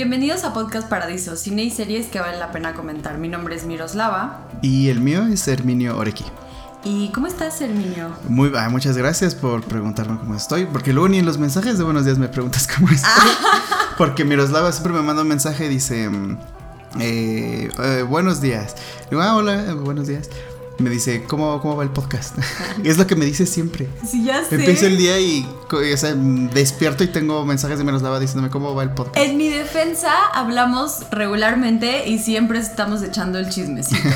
Bienvenidos a Podcast Paradiso, cine y series que vale la pena comentar. Mi nombre es Miroslava. Y el mío es Herminio Oreki. ¿Y cómo estás, Herminio? Muy, ah, muchas gracias por preguntarme cómo estoy, porque luego ni en los mensajes de buenos días me preguntas cómo estoy. Ah. porque Miroslava siempre me manda un mensaje y dice, mm, eh, eh, buenos días. digo, ah, hola, eh, buenos días me dice, ¿cómo, cómo va el podcast? es lo que me dice siempre. Sí, ya sé. Empiezo el día y o sea, despierto y tengo mensajes de Menos Lava diciéndome cómo va el podcast. En mi defensa, hablamos regularmente y siempre estamos echando el chismecito.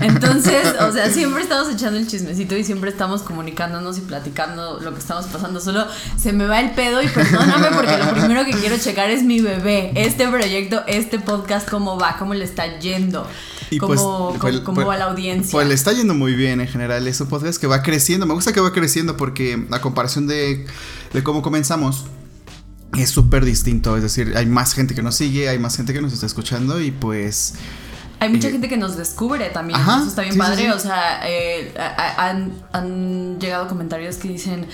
Entonces, o sea, siempre estamos echando el chismecito y siempre estamos comunicándonos y platicando lo que estamos pasando. Solo se me va el pedo y perdóname porque lo primero que quiero checar es mi bebé. Este proyecto, este podcast, cómo va, cómo le está yendo. Pues, ¿Cómo, pues, cómo, va la audiencia? Pues le está yendo muy bien en general. Es un podcast que va creciendo. Me gusta que va creciendo porque a comparación de, de cómo comenzamos, es súper distinto. Es decir, hay más gente que nos sigue, hay más gente que nos está escuchando y pues... Hay mucha eh, gente que nos descubre también. Eso está bien padre. o sea, eh, han, han llegado comentarios que dicen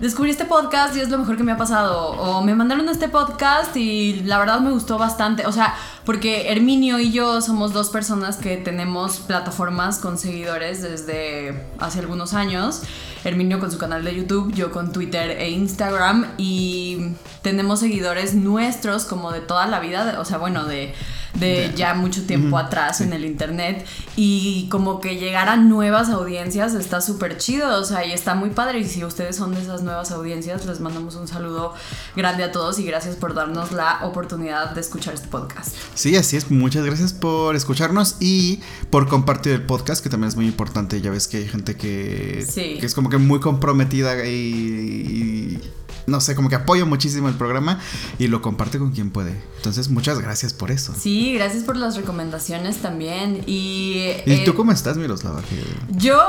descubrí este podcast y es lo mejor que me ha pasado. O me mandaron este podcast y la verdad me gustó bastante. O sea, porque Herminio y yo somos dos personas que tenemos plataformas con seguidores desde hace algunos años. Herminio con su canal de YouTube, yo con Twitter e Instagram. Y tenemos seguidores nuestros como de toda la vida. o sea, bueno, de de ya. mucho tiempo atrás en el internet. Y como que llegar a nuevas audiencias está súper chido, o sea, y está muy padre. Y si ustedes son de esas nuevas audiencias, les mandamos un saludo grande a todos y gracias por darnos la oportunidad de escuchar este podcast. Sí, así es, muchas gracias por escucharnos y por compartir el podcast, que también es muy importante, ya ves que hay gente que, que es como que muy comprometida y no sé, como que apoyo muchísimo el programa y lo comparte con quien puede. Entonces, muchas gracias por eso. Sí, gracias por las recomendaciones también. ¿Y, ¿Y tú eh, cómo estás, Miroslava? Yo,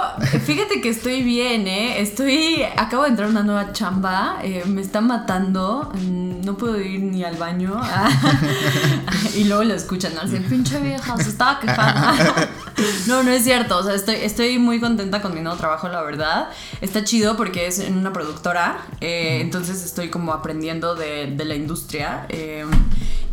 fíjate que estoy bien, ¿eh? Estoy, acabo de entrar a una nueva chamba, eh, me está matando, mm, no puedo ir ni al baño. y luego lo escuchan, ¿no? Así, pinche vieja, se estaba quejando. no, no es cierto, o sea, estoy, estoy muy contenta con mi nuevo trabajo, la verdad. Está chido porque es en una productora, eh, entonces estoy como aprendiendo de, de la industria. Eh,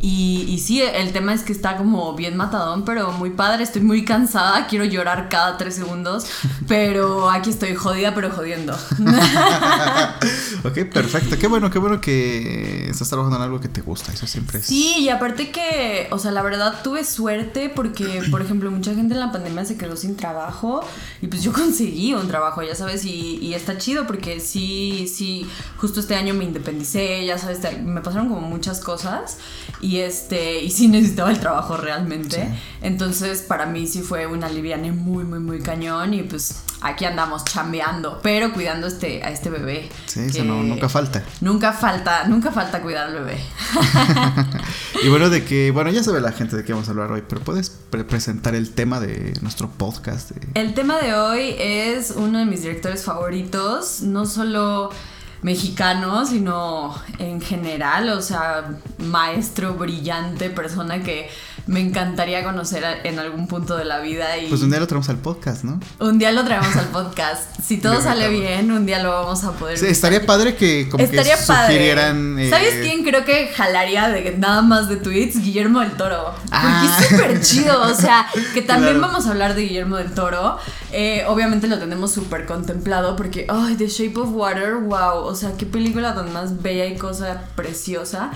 y, y, sí, el tema es que está como bien matadón, pero muy padre. Estoy muy cansada, quiero llorar cada tres segundos, pero aquí estoy jodida, pero jodiendo. ok, perfecto. Qué bueno, qué bueno que estás trabajando en algo que te gusta, eso siempre es. Sí, y aparte que, o sea, la verdad tuve suerte porque, por ejemplo, mucha gente en la pandemia se quedó sin trabajo y pues yo conseguí un trabajo, ya sabes, y, y está chido porque sí, sí, justo este año me independicé, ya sabes, me pasaron como muchas cosas y este y sí necesitaba el trabajo realmente. Entonces, para mí sí fue una liviane muy muy muy cañón y pues aquí andamos chambeando, pero cuidando este a este bebé. Sí, eso no, nunca falta. Nunca falta, nunca falta cuidar al bebé. y bueno, de que bueno, ya sabe la gente de qué vamos a hablar hoy, pero puedes presentar el tema de nuestro podcast. El tema de hoy es uno de mis directores favoritos, no solo mexicano, sino en general, o sea, maestro brillante, persona que me encantaría conocer en algún punto de la vida. Y pues un día lo traemos al podcast, ¿no? Un día lo traemos al podcast. Si todo sale bien, un día lo vamos a poder. Sí, estaría padre que como estaría que sugirieran. Eh, ¿Sabes quién creo que jalaría de nada más de tweets? Guillermo del Toro. Porque es ah. súper chido. O sea, que también vamos a hablar de Guillermo del Toro. Eh, obviamente lo tenemos súper contemplado porque, ay, The Shape of Water, wow. O sea, qué película tan más bella y cosa preciosa.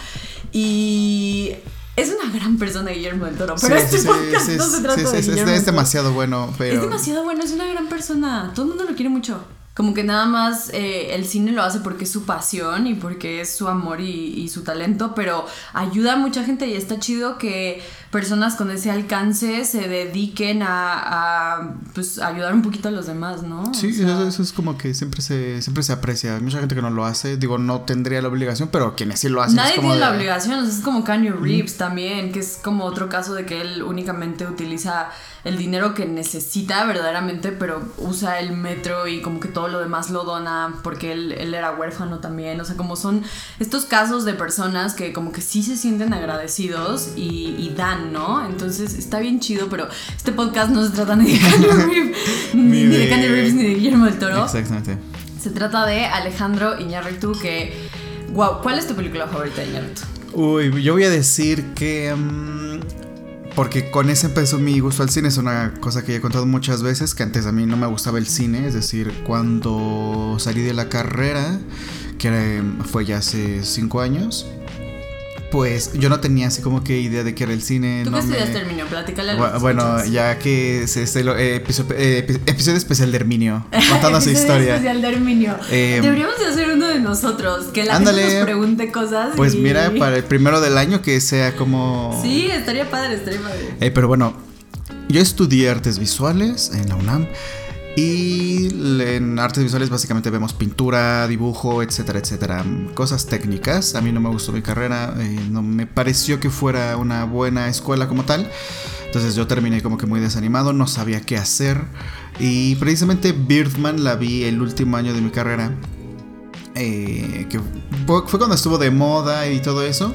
Y es una gran persona Guillermo del Toro, pero este podcast no se trata de Guillermo es, demasiado bueno, pero... Es demasiado bueno, es una gran persona. Todo el mundo lo quiere mucho como que nada más eh, el cine lo hace porque es su pasión y porque es su amor y, su talento, pero ayuda a mucha gente y está chido que personas con ese alcance se dediquen a, pues, ayudar un poquito a los demás, ¿no? Sí, eso, es como que siempre se, siempre se aprecia. Hay mucha gente que no lo hace, digo, no tendría la obligación, pero quienes sí lo hacen. Nadie tiene la obligación, es como Kanye Reeves también, que es como otro caso de que él únicamente utiliza el dinero que necesita verdaderamente, pero usa el metro y como que todo lo demás lo dona porque él, era huérfano también. O sea, como son estos casos de personas que como que sí se sienten agradecidos y, dan, ¿no? Entonces está bien chido, pero este podcast no se trata ni de Candy Reeves, ni, de, Candy Reeves, ni de Guillermo del Toro. Exactamente. Se trata de Alejandro Iñárritu que... Wow, ¿cuál es tu película favorita de Iñárritu? Uy, yo voy a decir que... Mm, porque con ese empezó mi gusto al cine, es una cosa que he contado muchas veces, que antes a mí no me gustaba el cine, es decir, cuando salí de la carrera, que fue ya hace cinco años, pues yo no tenía así como que idea de que era el cine. ¿Tú no qué estudiaste, me... Herminio? Platícale a Bueno, ya que es este eh, episodio, eh, episodio, especial de Herminio, contando su historia. especial de Herminio. Eh, Deberíamos de hacer uno de nosotros, que la gente nos pregunte cosas. Pues mira, para el primero del año que sea como... Sí, estaría padre, estaría padre. Eh, pero bueno, yo estudié artes visuales en la UNAM. Y en artes visuales básicamente vemos pintura, dibujo, etcétera, etcétera. Cosas técnicas. A mí no me gustó mi carrera, eh, no me pareció que fuera una buena escuela como tal. Entonces yo terminé como que muy desanimado, no sabía qué hacer. Y precisamente Birdman la vi el último año de mi carrera. Eh, que fue cuando estuvo de moda y todo eso.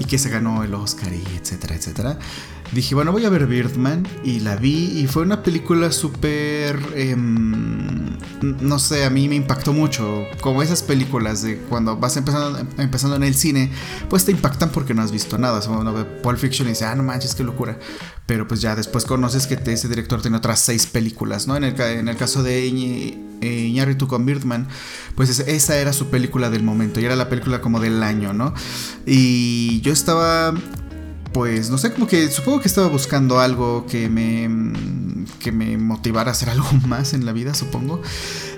Y que se ganó el Oscar y etcétera, etcétera dije, bueno, voy a ver Birdman y la vi y fue una película súper, em, no sé, a mí me impactó mucho, como esas películas de cuando vas empezando, empezando en el cine, pues te impactan porque no has visto nada, o uno ve Pulp Fiction y dice, ah, no manches, qué locura, pero pues ya después conoces que ese director tiene otras seis películas, ¿no? En el, en el caso de Iñárritu con Birdman, pues esa era su película del momento y era la película como del año, ¿no? Y yo estaba pues no sé, como que supongo que estaba buscando algo que me, que me motivara a hacer algo más en la vida, supongo.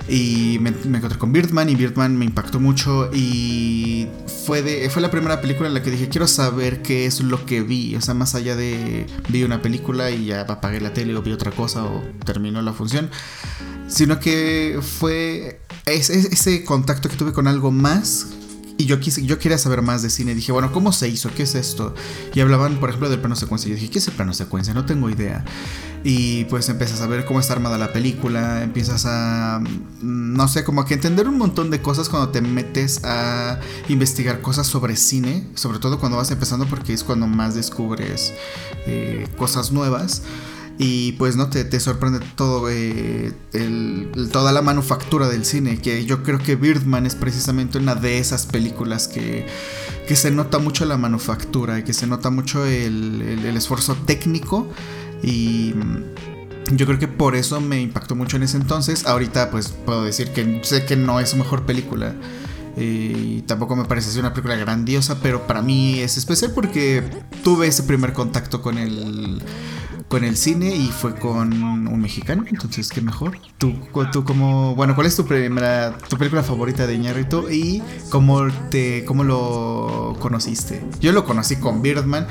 Y me, encontré con Birdman y Birdman me impactó mucho y fue, fue la primera película en la que dije, quiero saber qué es lo que vi. O sea, más allá de vi una película y ya apagué la tele o vi otra cosa o terminó la función. Sino que fue ese contacto que tuve con algo más y yo, quise, yo quería saber más de cine. Dije, bueno, ¿cómo se hizo? ¿Qué es esto? Y hablaban, por ejemplo, del plano secuencia. Yo dije, ¿qué es el plano secuencia? No tengo idea. Y pues empiezas a ver cómo está armada la película. Empiezas a, mm, no sé, como que entender un montón de cosas cuando te metes a investigar cosas sobre cine. Sobre todo cuando vas empezando porque es cuando más descubres eh, cosas nuevas y pues no te, te sorprende todo eh, toda la manufactura del cine que yo creo que Birdman es precisamente una de esas películas que, que se nota mucho la manufactura y que se nota mucho el, el, esfuerzo técnico y mm, yo creo que por eso me impactó mucho en ese entonces. Ahorita pues puedo decir que sé que no es su mejor película eh, y tampoco me parece ser una película grandiosa, pero para mí es especial porque tuve ese primer contacto con el con el cine y fue con un mexicano, entonces qué mejor. Tú, tú como, bueno, ¿cuál es tu primera, tu película favorita de Iñárritu y cómo te, cómo lo conociste? Yo lo conocí con Birdman.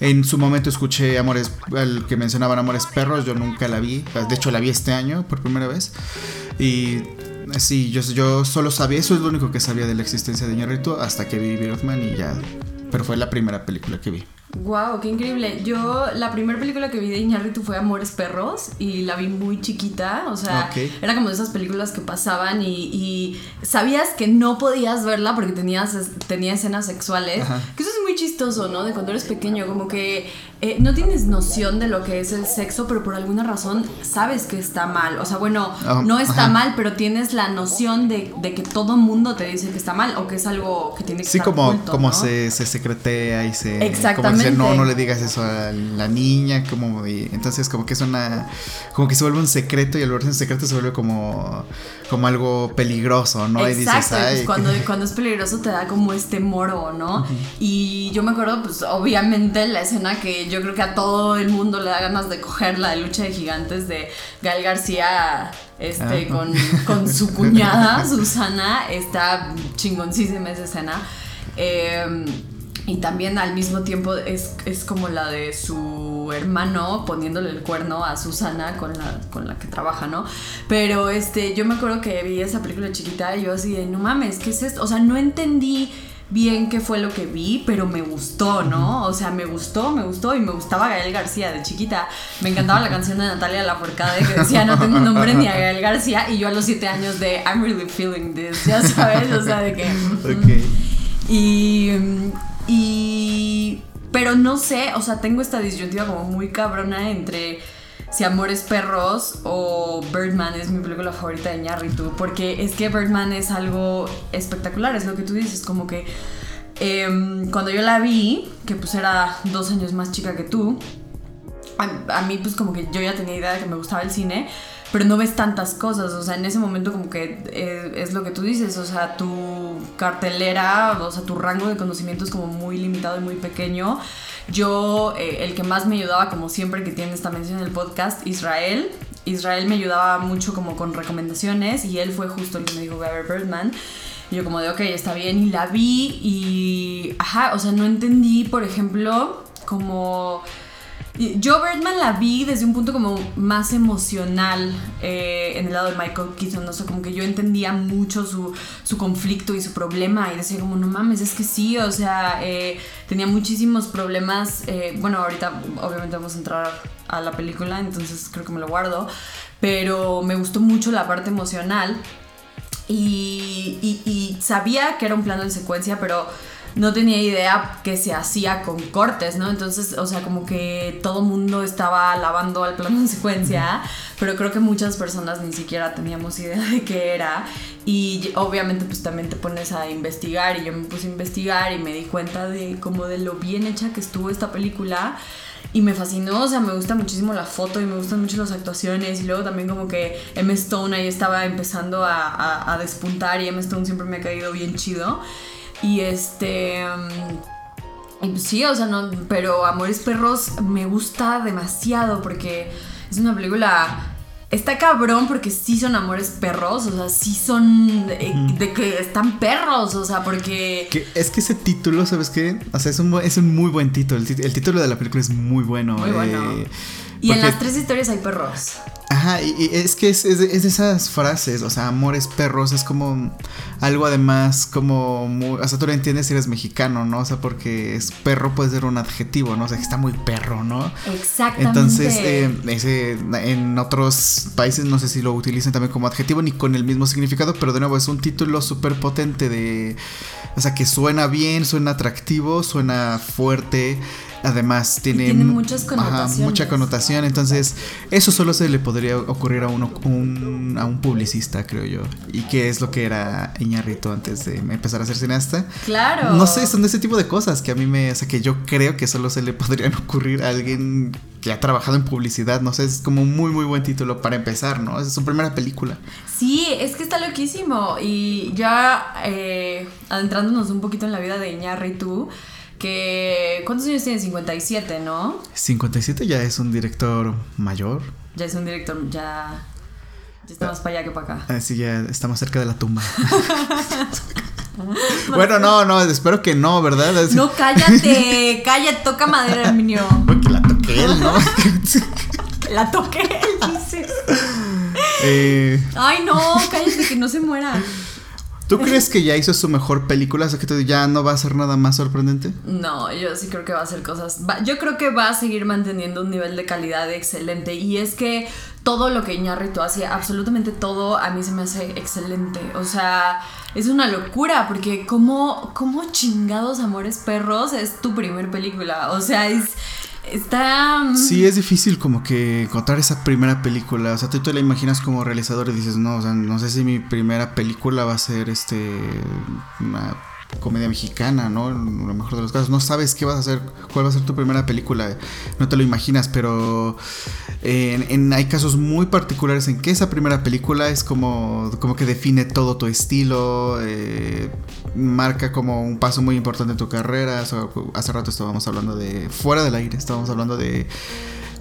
En su momento escuché Amores, el que mencionaban Amores Perros, yo nunca la vi, de hecho la vi este año por primera vez. Y sí, yo, yo solo sabía, eso es lo único que sabía de la existencia de Iñárritu hasta que vi Birdman y ya, pero fue la primera película que vi. Wow, qué increíble. Yo la primera película que vi de Iñárritu fue Amores Perros y la vi muy chiquita, o sea, era como de esas películas que pasaban y, sabías que no podías verla porque tenías, tenía escenas sexuales, que eso es muy chistoso, ¿no? De cuando eres pequeño, como que eh, no tienes noción de lo que es el sexo, pero por alguna razón sabes que está mal. O sea, bueno, ah, no está mal, pero tienes la noción de, que todo mundo te dice que está mal o que es algo que tiene que sí, estar como, como se, se secretea y se... Exactamente no, no le digas eso a la niña, como entonces como que es una, como que se vuelve un secreto y al volverse un secreto se vuelve como, como algo peligroso, ¿no? Exacto, y pues cuando, cuando es peligroso te da como este moro, ¿no? Y yo me acuerdo, pues obviamente la escena que yo creo que a todo el mundo le da ganas de coger la de lucha de gigantes de Gal García este, con, con, su cuñada, Susana, está chingoncísima esa escena. Eh, y también al mismo tiempo es, es, como la de su hermano poniéndole el cuerno a Susana con la, con la que trabaja, ¿no? Pero este, yo me acuerdo que vi esa película chiquita y yo así de, no mames, ¿qué es esto? O sea, no entendí bien qué fue lo que vi, pero me gustó, ¿no? O sea, me gustó, me gustó y me gustaba Gael García de chiquita. Me encantaba la canción de Natalia Lafourcade que decía no tengo nombre ni a Gael García y yo a los siete años de I'm really feeling this, ya sabes, o sea, de que... Okay. Y y. Pero no sé, o sea, tengo esta disyuntiva como muy cabrona entre si Amores Perros o Birdman es mi película favorita de Ñarritu. Porque es que Birdman es algo espectacular, es lo que tú dices, como que em, cuando yo la vi, que pues era dos años más chica que tú, a, mí pues como que yo ya tenía idea de que me gustaba el cine, pero no ves tantas cosas, o sea, en ese momento como que eh, es lo que tú dices, o sea, tu cartelera, o sea, tu rango de conocimiento es como muy limitado y muy pequeño. Yo, eh, el que más me ayudaba, como siempre que tiene esta mención en el podcast, Israel. Israel me ayudaba mucho como con recomendaciones y él fue justo el que me dijo, ver Birdman. Y yo como de, ok, está bien, y la vi y, ajá, o sea, no entendí, por ejemplo, como yo Birdman la vi desde un punto como más emocional eh, en el lado de Michael Keaton, no sé, como que yo entendía mucho su, su, conflicto y su problema y decía como, no mames, es que sí, o sea, eh, tenía muchísimos problemas, eh, bueno, ahorita obviamente vamos a entrar a la película, entonces creo que me lo guardo, pero me gustó mucho la parte emocional y, y sabía que era un plano en secuencia, pero no tenía idea que se hacía con cortes, ¿no? Entonces, o sea, como que todo mundo estaba lavando al plano en secuencia, pero creo que muchas personas ni siquiera teníamos idea de qué era. Y obviamente pues también te pones a investigar y yo me puse a investigar y me di cuenta de como de lo bien hecha que estuvo esta película. Y me fascinó, o sea, me gusta muchísimo la foto y me gustan mucho las actuaciones. Y luego también como que M. Stone ahí estaba empezando a, a, a despuntar y M. Stone siempre me ha caído bien chido. Y este... Mm, sí, o sea, no, pero Amores Perros me gusta demasiado porque es una película... Está cabrón porque sí son amores perros, o sea, sí son de, que están perros, o sea, porque... es que ese título, ¿sabes qué? O sea, es un, es un muy buen título, el, título de la película es muy bueno. Muy bueno. Eh, y en las tres historias hay perros. Ajá, y, es que es, es, de esas frases, o sea, amores perros, es como algo además como muy, o sea, tú lo entiendes si eres mexicano, ¿no? O sea, porque es perro puede ser un adjetivo, ¿no? O sea, que está muy perro, ¿no? Exactamente. Entonces, eh, ese, en otros países no sé si lo utilizan también como adjetivo ni con el mismo significado, pero de nuevo es un título súper potente de, o sea, que suena bien, suena atractivo, suena fuerte. Además, tiene, muchas connotaciones. mucha connotación. Entonces, eso solo se le podría ocurrir a uno un, a un publicista, creo yo. Y que es lo que era Iñarrito antes de empezar a ser cineasta. Claro. No sé, son de ese tipo de cosas que a mí me. O sea, que yo creo que solo se le podrían ocurrir a alguien que ha trabajado en publicidad. No sé, es como un muy, muy buen título para empezar, ¿no? Es su primera película. Sí, es que está loquísimo. Y ya eh, adentrándonos un poquito en la vida de Iñarritu que ¿cuántos años tiene? 57, ¿no? 57 ya es un director mayor. Ya es un director, ya, ya está más para allá que para acá. Ah, ya estamos cerca de la tumba. bueno, no, no, espero que no, ¿verdad? No, cállate, cállate, toca madera, Herminio. Porque la toqué él, ¿no? la toqué él, dices. Eh... Ay, no, cállate, que no se muera. ¿Tú crees que ya hizo su mejor película? O sea, que ya no va a ser nada más sorprendente. No, yo sí creo que va a hacer cosas. yo creo que va a seguir manteniendo un nivel de calidad excelente. Y es que todo lo que Iñárritu hace, absolutamente todo, a mí se me hace excelente. O sea, es una locura, porque como, como chingados amores perros es tu primer película. O sea, es Está. Mm, sí, es difícil como que encontrar esa primera película. O sea, tú te la imaginas como realizador y dices, no, o sea, no sé si mi primera película va a ser este. Una comedia mexicana, ¿no? En lo mejor de los casos. No sabes qué vas a hacer, cuál va a ser tu primera película. No te lo imaginas, pero en, hay casos muy particulares en que esa primera película es como, como que define todo tu estilo, eh, marca como un paso muy importante en tu carrera. hace rato estábamos hablando de, fuera del aire, estábamos hablando de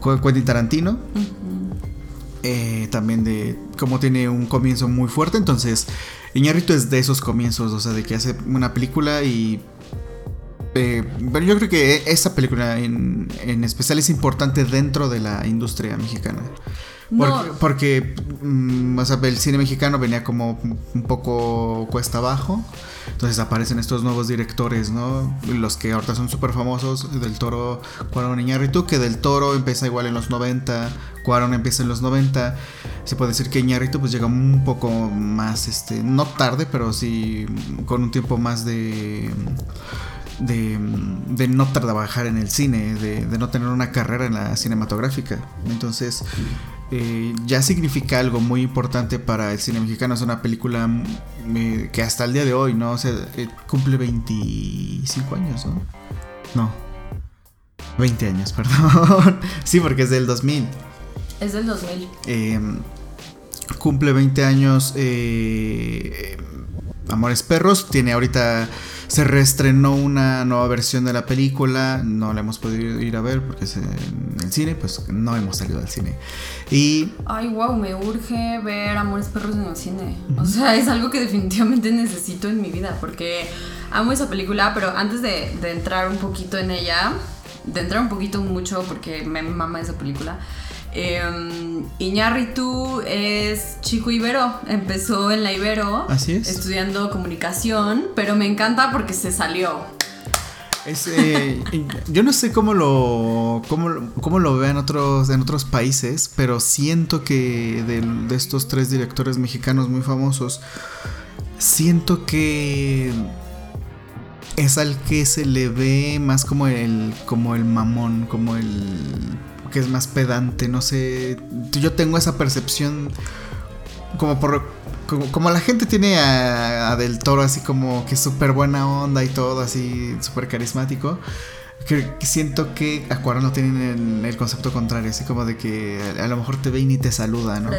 Quentin Tarantino. Eh, también de cómo tiene un comienzo muy fuerte. Entonces, Iñarrito es de esos comienzos, o sea, de que hace una película y eh, pero yo creo que esa película en, especial es importante dentro de la industria mexicana. Porque, mm, el cine mexicano venía como un poco cuesta abajo. Entonces aparecen estos nuevos directores, ¿no? Los que ahorita son súper famosos, Del Toro, Cuarón Iñárritu, que Del Toro empieza igual en los 90, Cuarón empieza en los 90. Se puede decir que Iñárritu pues llega un poco más, este, no tarde, pero sí con un tiempo más de de, de no trabajar en el cine, de, no tener una carrera en la cinematográfica. Entonces, eh, ya significa algo muy importante para el cine mexicano. Es una película eh, que hasta el día de hoy, ¿no? O sea, eh, cumple 25 años, ¿no? No. 20 años, perdón. sí, porque es del 2000. Es del 2000. Em, cumple 20 años Amores Perros. Tiene ahorita se reestrenó una nueva versión de la película, no la hemos podido ir a ver porque es en el cine, pues no hemos salido al cine. Y... Ay, wow, me urge ver Amores Perros en el cine. O sea, es algo que definitivamente necesito en mi vida porque amo esa película, pero antes de, de entrar un poquito en ella, de entrar un poquito mucho porque me mama esa película. Eh, Iñárritu es chico ibero, empezó en la Ibero, Así es. estudiando comunicación, pero me encanta porque se salió. Eh, yo no sé cómo lo, cómo, lo vean otros, en otros países, pero siento que de, estos tres directores mexicanos muy famosos, siento que es al que se le ve más como el, como el mamón, como el que es más pedante, no sé. Yo tengo esa percepción como por como, la gente tiene a, Del Toro así como que súper buena onda y todo, así súper carismático. Que, siento que a no tienen el, concepto contrario, así como de que a, lo mejor te ve y ni te saluda, ¿no?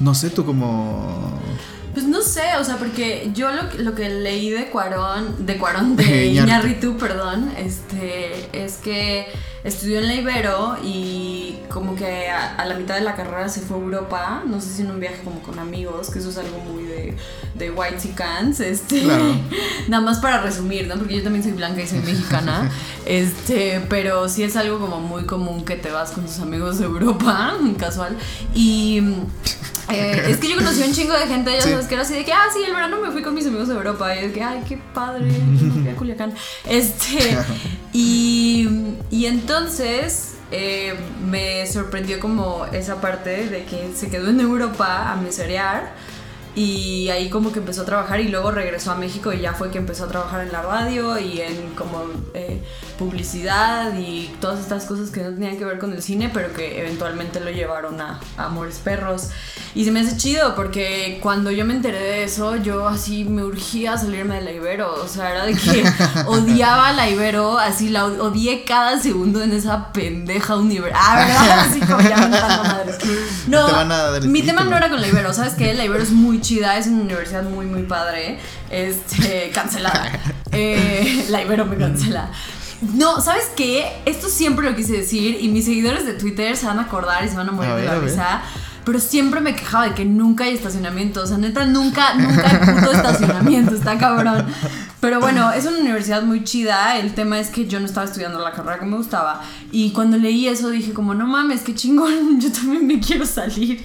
No sé, tú como... Pues no sé, o sea, porque yo lo, lo que leí de Cuarón, de Cuarón, de Iñárritu, perdón, este, es que estudió en la Ibero y como que a, la mitad de la carrera se fue a Europa, no sé si en un viaje como con amigos, que eso es algo muy de, de white cans, este, nada más para resumir, ¿no? Porque yo también soy blanca y soy mexicana, este, pero sí es algo como muy común que te vas con tus amigos de Europa, casual, y eh, es que yo conocí un chingo de gente, ya sabes, que era así de que, ah, sí, el verano me fui con mis amigos de Europa. Y es que, ay, qué padre, me fui a Culiacán. Este, y, y entonces eh, me sorprendió como esa parte de que se quedó en Europa a mesorear y ahí como que empezó a trabajar y luego regresó a México y ya fue que empezó a trabajar en la radio y en como eh, publicidad y todas estas cosas que no tenían que ver con el cine, pero que eventualmente lo llevaron a, Amores Perros. Y se me hace chido porque cuando yo me enteré de eso, yo así me urgía salirme de la Ibero. O sea, era de que odiaba la Ibero, así la odié cada segundo en esa pendeja universidad. Ah, ¿verdad? Así como ya madres. No, mi tema no era con la Ibero, ¿sabes qué? La Ibero es muy chida, es una universidad muy, muy padre. Este, cancelada. Eh, la Ibero me cancela. No, ¿sabes qué? Esto siempre lo quise decir y mis seguidores de Twitter se van a acordar y se van a morir de la risa. Pero siempre me quejaba de que nunca hay estacionamiento. O sea, neta, nunca, nunca hay puto estacionamiento. Está cabrón. Pero bueno, es una universidad muy chida. El tema es que yo no estaba estudiando la carrera que me gustaba. Y cuando leí eso dije como, no mames, qué chingón. Yo también me quiero salir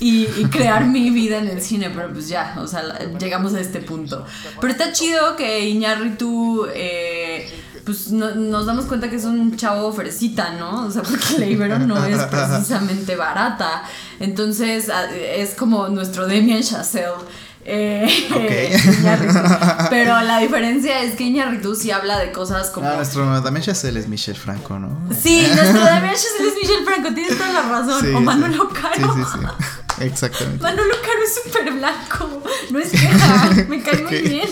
y, crear mi vida en el cine. Pero pues ya, o sea, llegamos a este punto. Pero está chido que Iñárritu... Eh, pues nos damos cuenta que es un chavo fresita, ¿no? O sea, porque la Ibero no es precisamente barata. Entonces es como nuestro Demian Chazelle. Eh, Pero la diferencia es que Iñarritu sí habla de cosas como. Ah, nuestro Damián Chazelle es Michel Franco, ¿no? Sí, nuestro Damián Chazelle es Michel Franco, tienes toda la razón. o Manolo Caro. Sí, sí, sí. Exactamente. Manolo Caro es súper blanco. No es queja, me cae muy bien.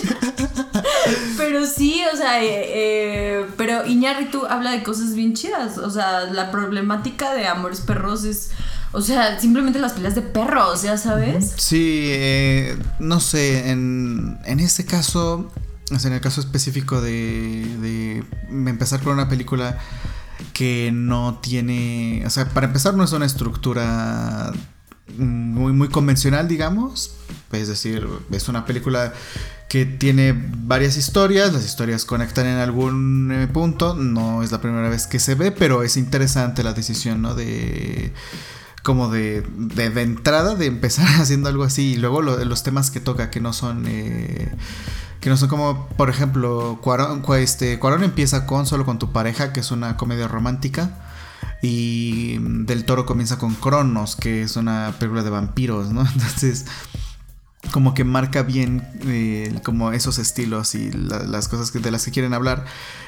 Pero sí, o sea, eh, eh, pero Iñarritu habla de cosas bien chidas. O sea, la problemática de Amores Perros es o sea, simplemente las peleas de perros, ya sabes. Sí, eh, no sé, en, en este caso, en el caso específico de, de empezar con una película que no tiene, o sea, para empezar no es una estructura muy, muy convencional, digamos. Es decir, es una película que tiene varias historias, las historias conectan en algún eh, punto, no es la primera vez que se ve, pero es interesante la decisión, ¿no? De como de, de, entrada de empezar haciendo algo así y luego los temas que toca que no son eh, que no son como por ejemplo Cuarón, este, Cuarón empieza con solo con tu pareja que es una comedia romántica y Del Toro comienza con Cronos que es una película de vampiros no entonces como que marca bien eh, como esos estilos y las cosas que, de las que quieren hablar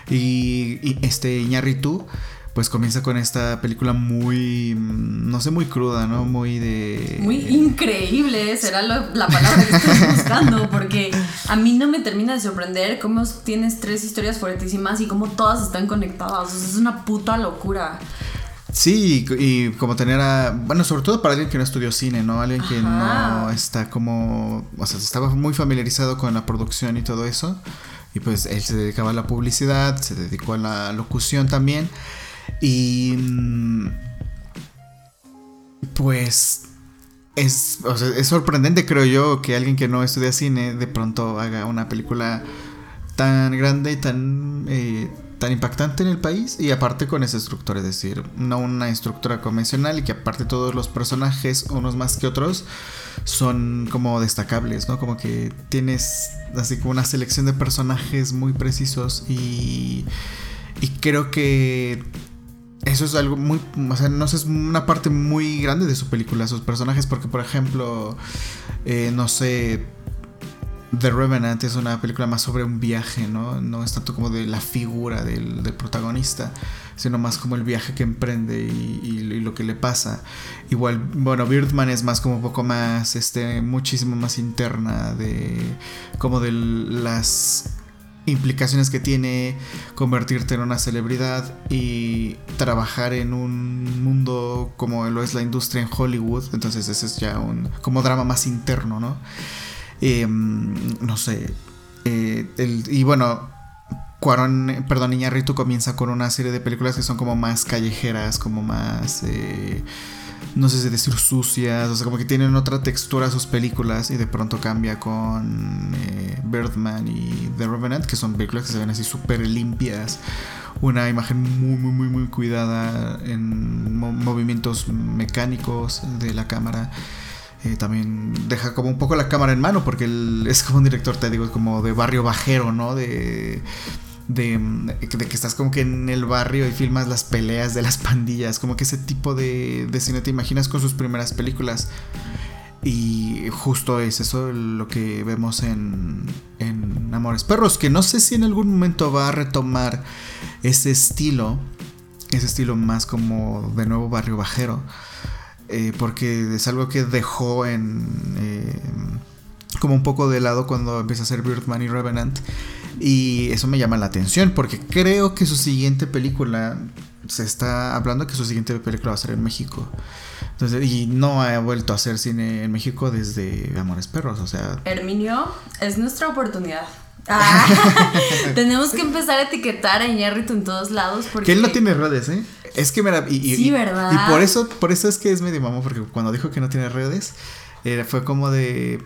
y, y este Iñarritu pues comienza con esta película muy, no sé, muy cruda, ¿no? Muy de... Muy increíble, será la palabra que estoy buscando, porque a mí no me termina de sorprender cómo tienes tres historias fuertísimas y cómo todas están conectadas, es una puta locura. Sí, y, como tener a. Bueno, sobre todo para alguien que no estudió cine, ¿no? Alguien que no está como. O sea, estaba muy familiarizado con la producción y todo eso. Y pues él se dedicaba a la publicidad, se dedicó a la locución también. Y. Mm, pues. Es, o sea, es sorprendente, creo yo, que alguien que no estudia cine de pronto haga una película tan grande y tan. Eh, tan impactante en el país y aparte con esa estructura, es decir, no una estructura convencional y que aparte todos los personajes, unos más que otros, son como destacables, ¿no? Como que tienes así como una selección de personajes muy precisos y, y creo que eso es algo muy, o sea, no sé, es una parte muy grande de su película, sus personajes, porque por ejemplo, eh, no sé, The Revenant es una película más sobre un viaje, ¿no? No es tanto como de la figura del, protagonista, sino más como el viaje que emprende y, lo que le pasa. Igual, bueno, Birdman es más como un poco más, este, muchísimo más interna de, como de las implicaciones que tiene convertirte en una celebridad y trabajar en un mundo como lo es la industria en Hollywood. Entonces ese es ya un como drama más interno, ¿no? Em, no sé. Eh, y bueno, Cuarón, perdón, Iñarritu comienza con una serie de películas que son como más callejeras, como más, eh, no sé si decir sucias, o sea, como que tienen otra textura sus películas y de pronto cambia con eh, Birdman y The Revenant, que son películas que se ven así súper limpias, una imagen muy, muy, muy, muy cuidada en movimientos mecánicos de la cámara. Eh, también deja como un poco la cámara en mano, porque él es como un director, te digo, como de barrio bajero, ¿no? De, de, que estás como que en el barrio y filmas las peleas de las pandillas, como que ese tipo de, de cine te imaginas con sus primeras películas. Y justo es eso lo que vemos en, en Amores Perros, que no sé si en algún momento va a retomar ese estilo, ese estilo más como de nuevo barrio bajero. Eh, porque es algo que dejó en eh, como un poco de lado cuando empieza a hacer Birdman y Revenant. Y eso me llama la atención porque creo que su siguiente película se está hablando que su siguiente película va a ser en México. Entonces y no ha vuelto a hacer cine en México desde Amores Perros o sea. Herminio es nuestra oportunidad. Ah, tenemos que empezar a etiquetar a Iñárritu en todos lados porque que él no tiene redes eh es que mira, y, sí, ¿verdad? Y, por eso, por eso es que es medio mamá, porque cuando dijo que no tiene redes, fue como de.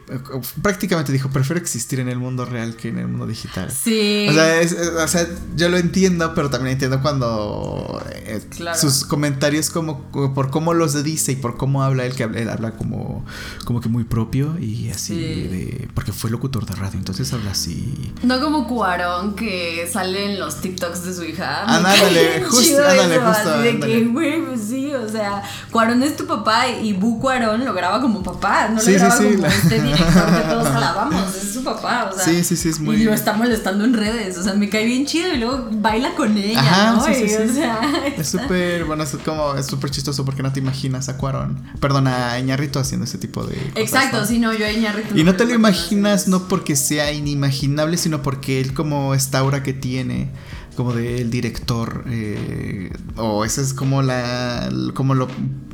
Prácticamente dijo: prefiero existir en el mundo real que en el mundo digital. Sí. O sea, o sea yo lo entiendo, pero también entiendo cuando. Eh, sus comentarios, como por cómo los dice y por cómo habla él, que habla, él habla como, como que muy propio y así. De, porque fue locutor de radio, entonces habla así. No como Cuarón que sale en los TikToks de su hija. Ándale, justo, ándale, justo. de que, güey, pues sí, o sea, Cuarón es tu papá y Bu Cuarón lo graba como papá no sí, le graba sí, sí, como este director que todos alabamos, es su papá, o sea. Sí, sí, sí, es muy. Y lo está molestando en redes, o sea, me cae bien chido y luego baila con ella, Ajá, ¿no? Sí, sí, o sea, es súper, bueno, es como, es súper chistoso porque no te imaginas a Cuarón, perdón, a Iñarrito haciendo ese tipo de. Cosas, Exacto, sí, no, yo a Iñarrito. Y no, te lo imaginas no porque sea inimaginable, sino porque él, como esta aura que tiene como del director eh, o esa es como la como lo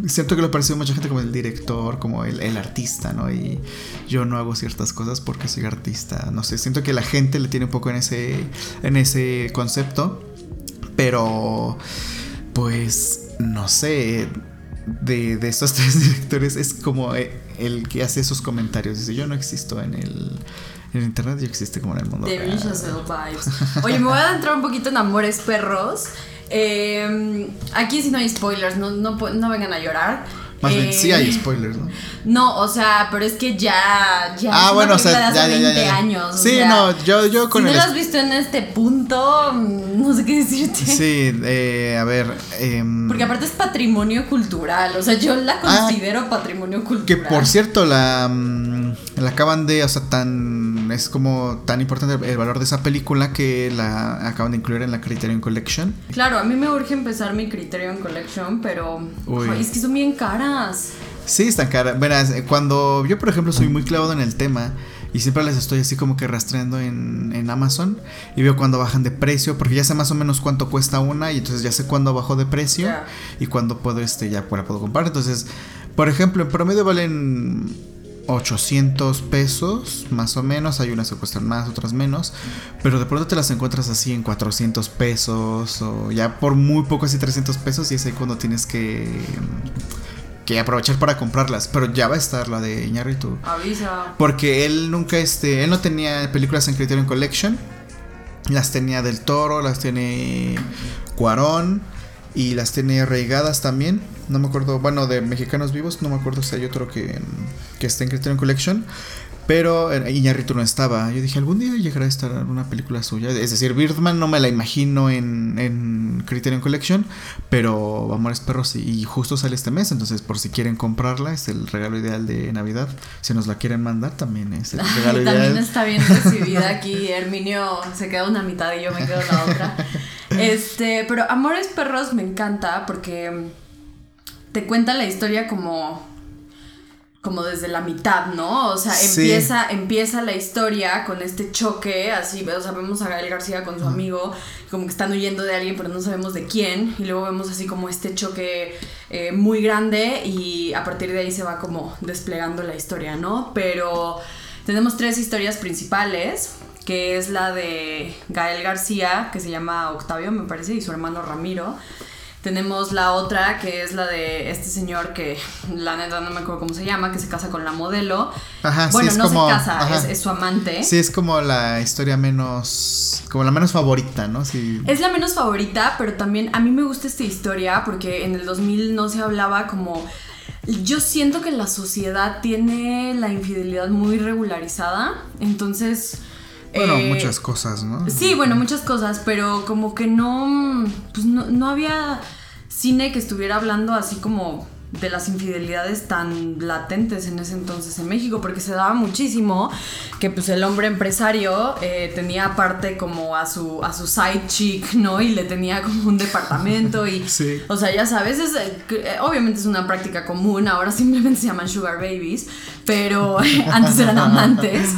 siento que lo parecido mucha gente como el director como el, el, artista no y yo no hago ciertas cosas porque soy artista no sé siento que la gente le tiene un poco en ese en ese concepto pero pues no sé de, de estos tres directores es como el que hace esos comentarios dice yo no existo en el en internet ya existe como en el mundo. Oye, me voy a adentrar un poquito en Amores Perros. Eh, aquí sí no hay spoilers, no, no, no vengan a llorar. Más bien, sí hay eh, spoilers, ¿no? No, o sea, pero es que ya. ya ah, bueno, o sea, ya, ya, ya, ya. años. Sí, no, yo, yo con si no lo has visto en este punto, no sé qué decirte. Sí, eh, a ver. Eh, Porque aparte es patrimonio cultural, o sea, yo la ah, considero patrimonio cultural. Que por cierto, la, mm, la acaban de, o sea, tan es como tan importante el valor de esa película que la acaban de incluir en la Criterion Collection. Claro, a mí me urge empezar mi Criterion Collection, pero es que son bien caras. Sí, están caras. Verás, cuando yo, por ejemplo, soy muy clavado en el tema y siempre les estoy así como que rastreando en, en, Amazon y veo cuando bajan de precio, porque ya sé más o menos cuánto cuesta una y entonces ya sé cuándo bajó de precio y cuándo puedo, este, ya la puedo comprar. Entonces, por ejemplo, en promedio valen 800 pesos, más o menos. Hay unas que cuestan más, otras menos. Pero de pronto te las encuentras así en 400 pesos o ya por muy poco así 300 pesos y es ahí cuando tienes que que aprovechar para comprarlas, pero ya va a estar la de Iñárritu. Avisa. Porque él nunca este, él no tenía películas en Criterion Collection. Las tenía del Toro, las tiene Cuarón y las tiene Reigadas también. No me acuerdo, bueno, de Mexicanos Vivos, no me acuerdo si hay otro que, que esté en Criterion Collection. Pero eh, Iñarritu no estaba. Yo dije, algún día llegará a estar una película suya. Es decir, Birdman no me la imagino en, en Criterion Collection. Pero Amores Perros y justo sale este mes. Entonces, por si quieren comprarla, es el regalo ideal de Navidad. Si nos la quieren mandar, también es el regalo ideal. También está bien recibida aquí. Herminio se queda una mitad y yo me quedo la otra. Este, pero Amores Perros me encanta porque te cuenta la historia como como desde la mitad, ¿no? O sea, empieza, empieza la historia con este choque, así, o sea, vemos a Gael García con su amigo, como que están huyendo de alguien, pero no sabemos de quién, y luego vemos así como este choque eh, muy grande, y a partir de ahí se va como desplegando la historia, ¿no? Pero tenemos tres historias principales, que es la de Gael García, que se llama Octavio, me parece, y su hermano Ramiro. Tenemos la otra, que es la de este señor que, la neta, no me acuerdo cómo se llama, que se casa con la modelo. Ajá, bueno, no se casa, es, su amante. Sí, es como la historia menos, como la menos favorita, ¿no? Sí. Es la menos favorita, pero también a mí me gusta esta historia porque en el 2000 no se hablaba como... Yo siento que la sociedad tiene la infidelidad muy regularizada, entonces... Bueno, eh, muchas cosas, ¿no? Sí, bueno, muchas cosas, pero como que no, pues no, no había cine que estuviera hablando así como de las infidelidades tan latentes en ese entonces en México, porque se daba muchísimo que pues el hombre empresario eh, tenía aparte como a su, a su side chick, ¿no? Y le tenía como un departamento y... Sí. O sea, ya sabes, es, eh, obviamente es una práctica común, ahora simplemente se llaman sugar babies, pero antes eran amantes.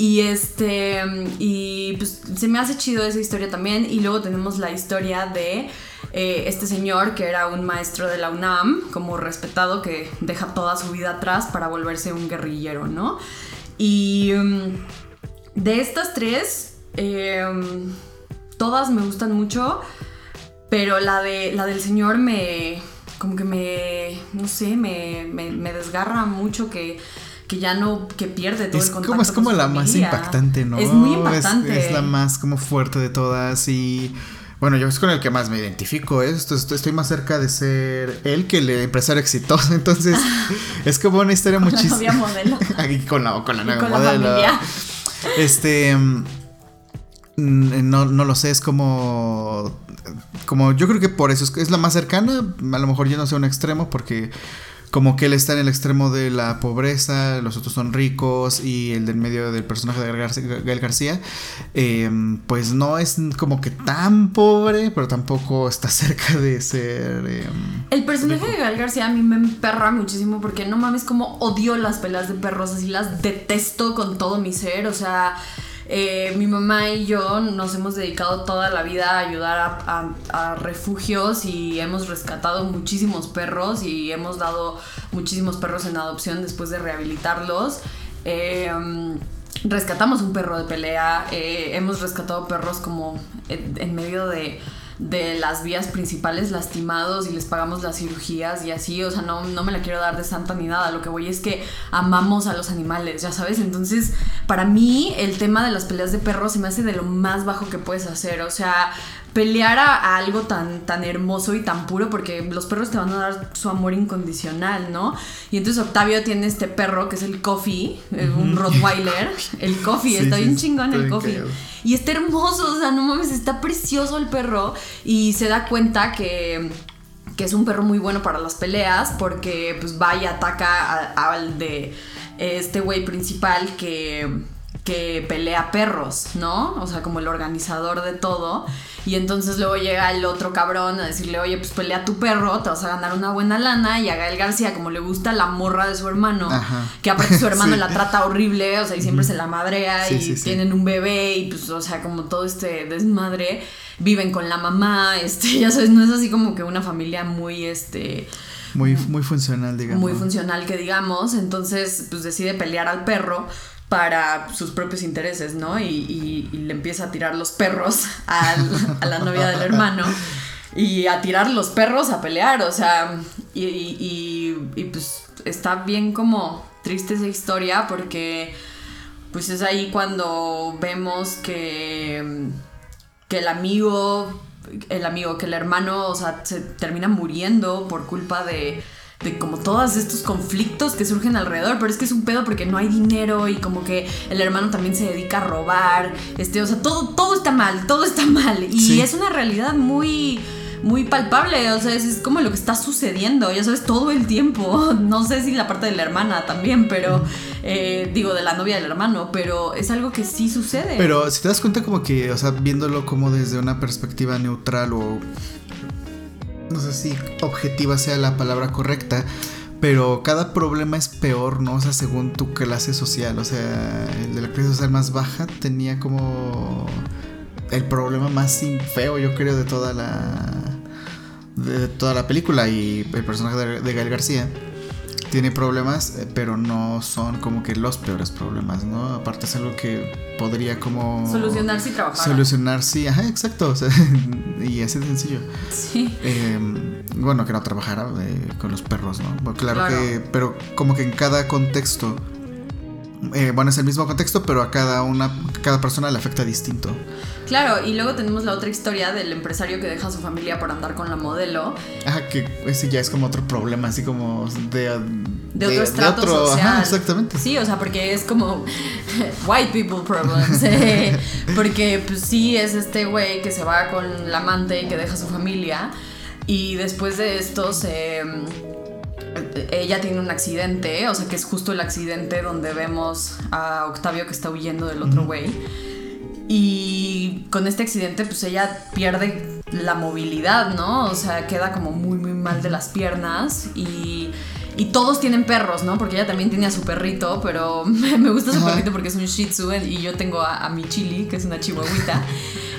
Y este, y pues se me hace chido esa historia también. Y luego tenemos la historia de eh, este señor que era un maestro de la UNAM, como respetado, que deja toda su vida atrás para volverse un guerrillero, ¿no? Y mm, de estas tres, em, todas me gustan mucho, pero la, de, la del señor me, como que me, no sé, me, me desgarra mucho que que ya no, que pierde todo el contacto. Como, es como la más impactante, ¿no? Es muy impactante. Es, la más como fuerte de todas y... Bueno, yo es con el que más me identifico, ¿eh? esto, estoy más cerca de ser él que el empresario exitoso, entonces es como una historia muchísimo... Con la modelo. con la, con la nueva con modelo. La familia. Este... Mm, no, no lo sé, es como... Como yo creo que por eso es, es la más cercana, a lo mejor yo no sé un extremo porque como que él está en el extremo de la pobreza, los otros son ricos y el del medio del personaje de Gael García, em, pues no es como que tan pobre, pero tampoco está cerca de ser... Em, el personaje de Gael García a mí me emperra muchísimo porque no mames como odio las pelas de perros, así las detesto con todo mi ser, o sea... Eh, mi mamá y yo nos hemos dedicado toda la vida a ayudar a, refugios y hemos rescatado muchísimos perros y hemos dado muchísimos perros en adopción después de rehabilitarlos. Eh, rescatamos un perro de pelea, eh, hemos rescatado perros como en medio de de las vías principales lastimados y les pagamos las cirugías y así, o sea, no, no me la quiero dar de santa ni nada, lo que voy es que amamos a los animales, ya sabes, entonces para mí el tema de las peleas de perros se me hace de lo más bajo que puedes hacer, o sea, pelear a, algo tan, tan hermoso y tan puro, porque los perros te van a dar su amor incondicional, ¿no? Y entonces Octavio tiene este perro que es el Coffee, eh, un Rottweiler. El Coffee, está bien chingón el Coffee. Y está hermoso, o sea, no mames, está precioso el perro. Y se da cuenta que que es un perro muy bueno para las peleas porque pues va y ataca al de este güey principal que que pelea perros, ¿no? O sea, como el organizador de todo. Y entonces luego llega el otro cabrón a decirle, oye, pues pelea tu perro, te vas a ganar una buena lana. Y a Gael García, como le gusta la morra de su hermano, que aparte su hermano la trata horrible, o sea, y siempre se la madrea y tienen un bebé y pues, o sea, como todo este desmadre, viven con la mamá, este, ya sabes, no es así como que una familia muy, este... Muy, muy funcional, digamos. Muy funcional, que digamos. Entonces, pues decide pelear al perro para sus propios intereses, ¿no? Y, le empieza a tirar los perros a la novia del hermano y a tirar los perros a pelear, o sea, y, y, pues está bien como triste esa historia porque pues es ahí cuando vemos que, que el amigo, el amigo, que el hermano, o sea, se termina muriendo por culpa de de como todos estos conflictos que surgen alrededor, pero es que es un pedo porque no hay dinero y como que el hermano también se dedica a robar, este, o sea, todo, todo está mal, todo está mal y es una realidad muy muy palpable, o sea, es, como lo que está sucediendo, ya sabes, todo el tiempo. No sé si la parte de la hermana también, pero eh, digo, de la novia del hermano, pero es algo que sí sucede. Pero si te das cuenta como que, o sea, viéndolo como desde una perspectiva neutral o no sé si objetiva sea la palabra correcta, pero cada problema es peor, ¿no? O sea, según tu clase social, o sea, el de la clase social más baja tenía como el problema más feo, yo creo, de toda la de toda la película y el personaje de, de Gael García tiene problemas, eh, pero no son como que los peores problemas, ¿no? Aparte es algo que podría como... Solucionarse y trabajar. Solucionarse, ajá, exacto, y así de sencillo. Sí. Em, bueno, que no trabajara eh, con los perros, ¿no? claro, que, pero como que en cada contexto eh, bueno, es el mismo contexto, pero a cada una, cada persona le afecta distinto. Claro, y luego tenemos la otra historia del empresario que deja a su familia por andar con la modelo. Ajá, que ese ya es como otro problema, así como de... De, otro estrato social. Ajá, exactamente. Sí, o sea, porque es como white people problems. Eh, porque pues sí, es este güey que se va con la amante y que deja a su familia. Y después de esto se ella tiene un accidente, o sea que es justo el accidente donde vemos a Octavio que está huyendo del otro güey. Y con este accidente pues ella pierde la movilidad, ¿no? O sea, queda como muy muy mal de las piernas y... Y todos tienen perros, ¿no? Porque ella también tiene a su perrito, pero me gusta su perrito porque es un Shih Tzu y yo tengo a, a mi Chili, que es una chihuahuita.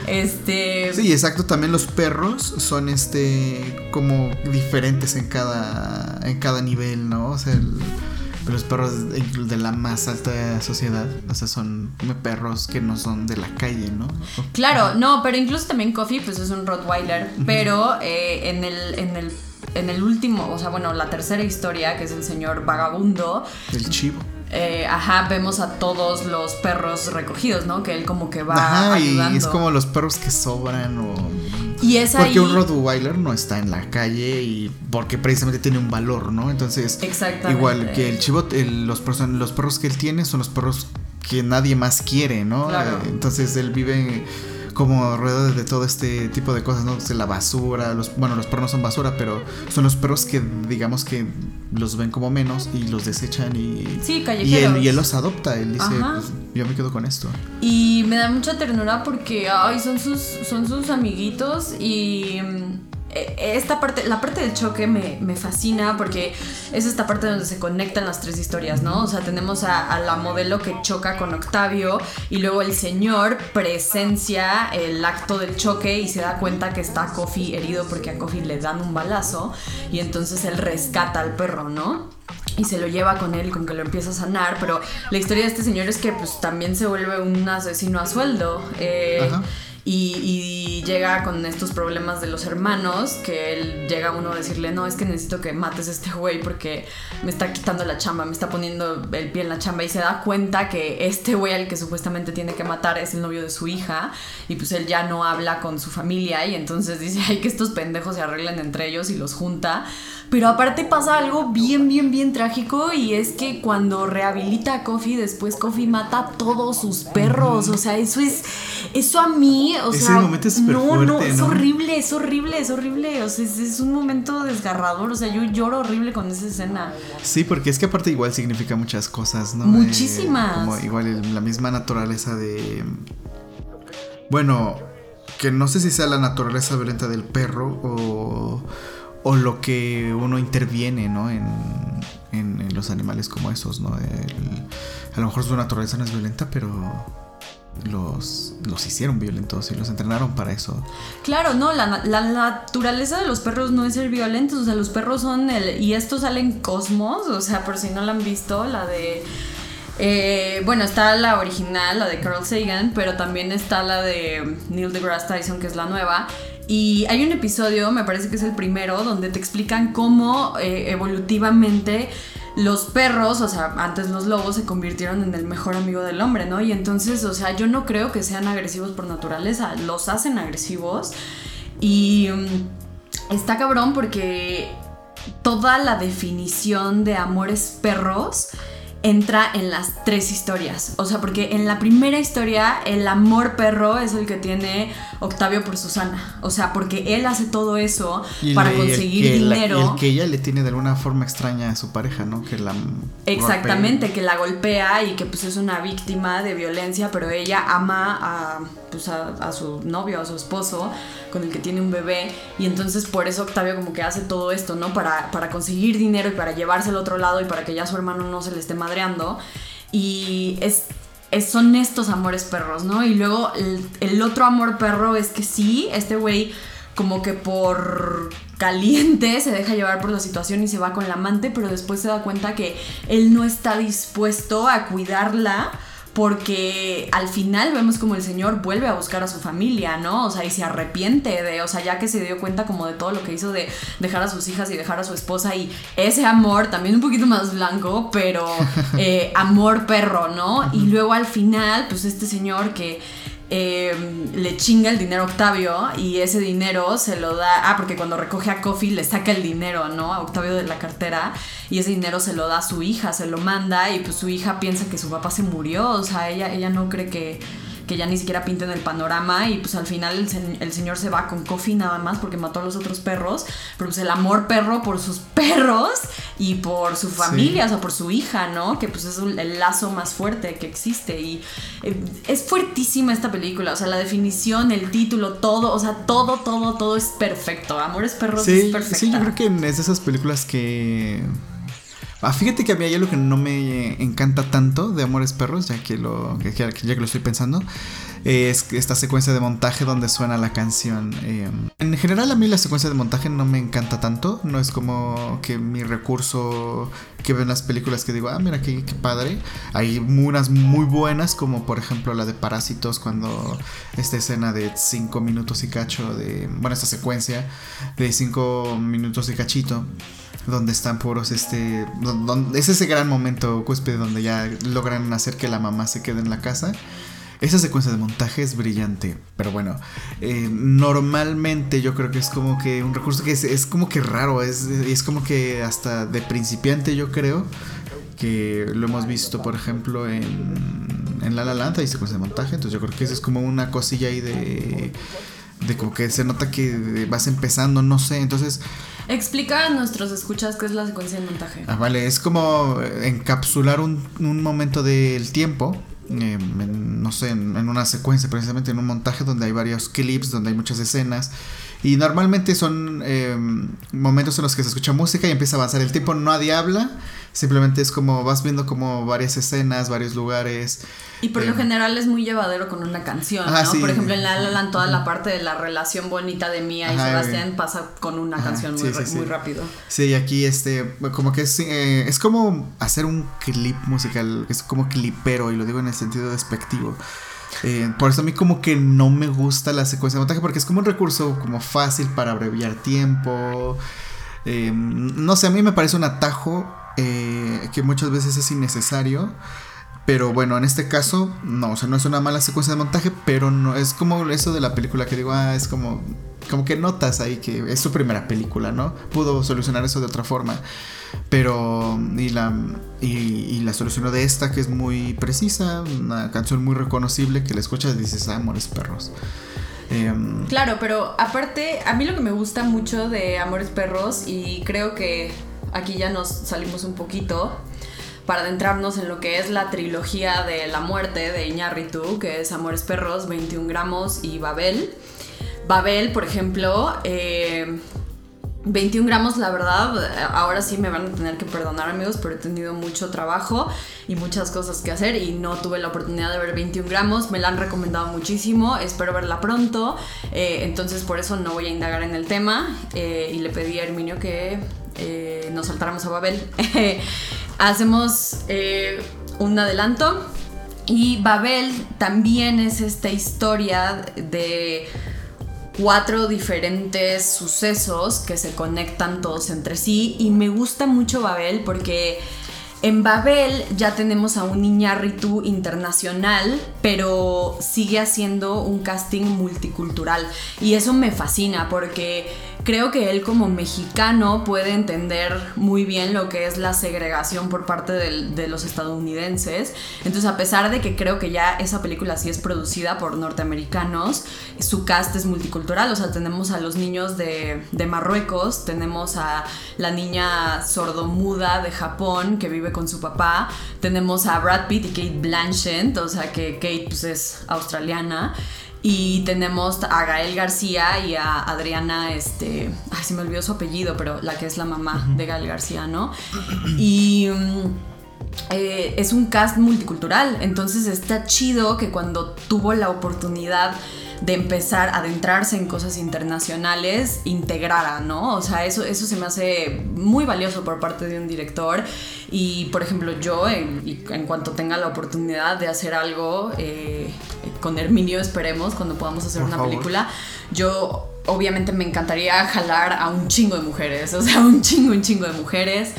Este. Sí, exacto. También los perros son este. como diferentes en cada. en cada nivel, ¿no? O sea, los perros de, la más alta sociedad. O sea, son perros que no son de la calle, ¿no? Claro, no, pero incluso también Coffee, pues es un Rottweiler. Pero eh, en el. En el en el último, o sea, bueno, la tercera historia, que es el señor vagabundo. El chivo eh, ajá, vemos a todos los perros recogidos, ¿no? Que él como que va ajá, ayudando. y es como los perros que sobran o... Y es porque un Rottweiler no está en la calle y porque precisamente tiene un valor, ¿no? Entonces, igual que el chivot, los, los perros que él tiene son los perros que nadie más quiere, ¿no? Claro. Entonces él vive como alrededor de todo este tipo de cosas, ¿no? la basura, los, bueno, los perros no son basura, pero son los perros que digamos que los ven como menos y los desechan y... Sí, Y él, y él los adopta, él dice, pues, yo me quedo con esto. Y me da mucha ternura porque, ay, son sus, son sus amiguitos y esta parte, la parte del choque me, fascina porque es esta parte donde se conectan las tres historias, ¿no? O sea, tenemos a, la modelo que choca con Octavio y luego el señor presencia el acto del choque y se da cuenta que está Kofi herido porque a Kofi le dan un balazo y entonces él rescata al perro, ¿no? y se lo lleva con él con que lo empieza a sanar, pero la historia de este señor es que pues también se vuelve un asesino a sueldo. Eh, y, llega con estos problemas de los hermanos, que él llega uno a decirle, no, es que necesito que mates a este güey porque me está quitando la chamba, me está poniendo el pie en la chamba y se da cuenta que este güey al que supuestamente tiene que matar es el novio de su hija y pues él ya no habla con su familia y entonces dice, ay, que estos pendejos se arreglen entre ellos y los junta Pero aparte pasa algo bien, bien, bien trágico y es que cuando rehabilita a Coffee, después Coffee mata a todos sus perros. O sea, eso es, eso a mí, o Ese sea, momento es no, no, es ¿no? horrible, es horrible, es horrible. O sea, es, es un momento desgarrador. O sea, yo lloro horrible con esa escena. Sí, porque es que aparte igual significa muchas cosas, ¿no? Muchísimas. Eh, como igual el- la misma naturaleza de... Bueno, que no sé si sea la naturaleza violenta del perro o, o lo que uno interviene, ¿no? En, en- los animales como esos, ¿no? El- a lo mejor su naturaleza no es violenta, pero los, los hicieron violentos y los entrenaron para eso. Claro, no, la, la naturaleza de los perros no es ser violentos, o sea, los perros son el... Y esto sale en Cosmos, o sea, por si no la han visto, la de... eh, bueno, está la original, la de Carl Sagan, pero también está la de Neil deGrasse Tyson, que es la nueva. Y hay un episodio, me parece que es el primero, donde te explican cómo eh, evolutivamente los perros, o sea, antes los lobos se convirtieron en el mejor amigo del hombre, ¿no? Y entonces, o sea, yo no creo que sean agresivos por naturaleza, los hacen agresivos. Y mm, está cabrón porque toda la definición de amores perros entra en las tres historias. O sea, porque en la primera historia el amor perro es el que tiene Octavio por Susana. O sea, porque él hace todo eso Y para el conseguir la- dinero. y el que ella le tiene de alguna forma extraña a su pareja, ¿no? Que la Exactamente, que la golpea y que pues es una víctima de violencia, pero ella ama a, pues, a, a su novio, a su esposo, con el que tiene un bebé, y entonces por eso Octavio como que hace todo esto, ¿no? Para, para conseguir dinero y para llevarse al otro lado y para que ya su hermano no se le esté Y es, es- son estos amores perros, ¿no? Y luego el, el otro amor perro es que sí, este güey como que por caliente se deja llevar por la situación y se va con la amante, pero después se da cuenta que él no está dispuesto a cuidarla porque al final vemos como el señor vuelve a buscar a su familia, ¿no? O sea, y se arrepiente de, o sea, ya que se dio cuenta como de todo lo que hizo de dejar a sus hijas y dejar a su esposa y ese amor, también un poquito más blanco, pero eh, amor perro, ¿no? Y luego al final, pues este señor que eh, le chinga el dinero a Octavio y ese dinero se lo da. Ah, porque cuando recoge a Coffee le saca el dinero, ¿no? A Octavio de la cartera y ese dinero se lo da a su hija, se lo manda y pues su hija piensa que su papá se murió. O sea, ella, ella no cree que, que ya ni siquiera pinta en el panorama y pues al final el, se- el señor se va con Coffee nada más porque mató a los otros perros. Pero pues el amor perro por sus perros y por su familia, o sea, por su hija, ¿no? Que pues es el lazo más fuerte que existe y eh, es fuertísima esta película, o sea, la definición, el título, todo, o sea, todo, todo, todo es perfecto. Amores perros es Sí, perfecta. sí, yo creo que es de esas películas que... Ah, fíjate que a mí hay algo que no me encanta tanto de Amores Perros, ya que lo, ya que lo estoy pensando, es esta secuencia de montaje donde suena la canción. eh, en general a mí la secuencia de montaje no me encanta tanto, no es como que mi recurso que veo en las películas que digo, ah, mira qué, padre. Hay unas muy buenas, como por ejemplo la de Parásitos, cuando esta escena de 5 minutos y cacho, de, bueno, esta secuencia de 5 minutos y cachito, donde están puros, este, don- don- es ese gran momento cúspide donde ya logran hacer que la mamá se quede en la casa. Esa secuencia de montaje es brillante, pero bueno, eh, normalmente yo creo que es como que un recurso que es, es como que raro, es, es como que hasta de principiante yo creo, que lo hemos visto por ejemplo en, en La La Land, hay secuencia de montaje, entonces yo creo que eso es como una cosilla ahí de, de como que se nota que vas empezando, no sé, entonces... Explica a nuestros escuchas qué es la secuencia de montaje. Ah, vale, es como encapsular un, un momento del tiempo, eh, en, no sé, en, una secuencia, precisamente en un montaje donde hay varios clips, donde hay muchas escenas. Y normalmente son eh, momentos en los que se escucha música y empieza a avanzar el tiempo, nadie habla, simplemente es como vas viendo como varias escenas, varios lugares. Y por lo Eh, general es muy llevadero con una canción, Ah, ¿no? sí. Por ejemplo, en La La Land toda la parte de la relación bonita de Mía y Sebastián pasa con una Ajá, canción muy, sí, ra- sí. muy rápido. Sí, aquí este, como que es, eh, es como hacer un clip musical, es como clipero, y lo digo en el sentido despectivo. Eh, por eso a mí como que no me gusta la secuencia de montaje, porque es como un recurso como fácil para abreviar tiempo. Eh, no sé, a mí me parece un atajo eh, que muchas veces es innecesario. Pero bueno, en este caso, no, o sea, no es una mala secuencia de montaje, pero no es como eso de la película que digo, ah, es como, como que notas ahí que es su primera película, ¿no? Pudo solucionar eso de otra forma. Pero, y la, y, la solucionó de esta, que es muy precisa, una canción muy reconocible que la escuchas y dices, ah, Amores Perros. Em, claro, pero aparte, a mí lo que me gusta mucho de Amores Perros, y creo que aquí ya nos salimos un poquito, para adentrarnos en lo que es la trilogía de la muerte de Iñárritu, que es Amores Perros, 21 gramos y Babel. Babel, por ejemplo, 21 eh, gramos, la verdad, ahora sí me van a tener que perdonar amigos, pero he tenido mucho trabajo y muchas cosas que hacer y no tuve la oportunidad de ver 21 gramos, me la han recomendado muchísimo, espero verla pronto, eh, entonces por eso no voy a indagar en el tema eh, y le pedí a Herminio que nos saltáramos a Babel. hacemos eh, un adelanto y Babel también es esta historia de cuatro diferentes sucesos que se conectan todos entre sí y me gusta mucho Babel porque en Babel ya tenemos a un Iñárritu internacional, pero sigue haciendo un casting multicultural. Y eso me fascina porque creo que él como mexicano puede entender muy bien lo que es la segregación por parte de, los estadounidenses. Entonces, a pesar de que creo que ya esa película sí es producida por norteamericanos, su cast es multicultural. O sea, tenemos a los niños de, Marruecos, tenemos a la niña sordomuda de Japón que vive con su papá, tenemos a Brad Pitt y Kate Blanchett, o sea que Kate pues, es australiana. Y tenemos a Gael García y a Adriana, este, ay, se me olvidó su apellido, pero la que es la mamá de Gael García, ¿no? Y mm, eh, es un cast multicultural, entonces está chido que cuando tuvo la oportunidad de empezar a adentrarse en cosas internacionales, integrara, ¿no? O sea, eso, eso se me hace muy valioso por parte de un director. Y, por ejemplo, yo, en, en cuanto tenga la oportunidad de hacer algo eh, con Herminio, esperemos, cuando podamos hacer una película, yo obviamente me encantaría jalar a un chingo de mujeres, o sea, un chingo, un chingo de mujeres,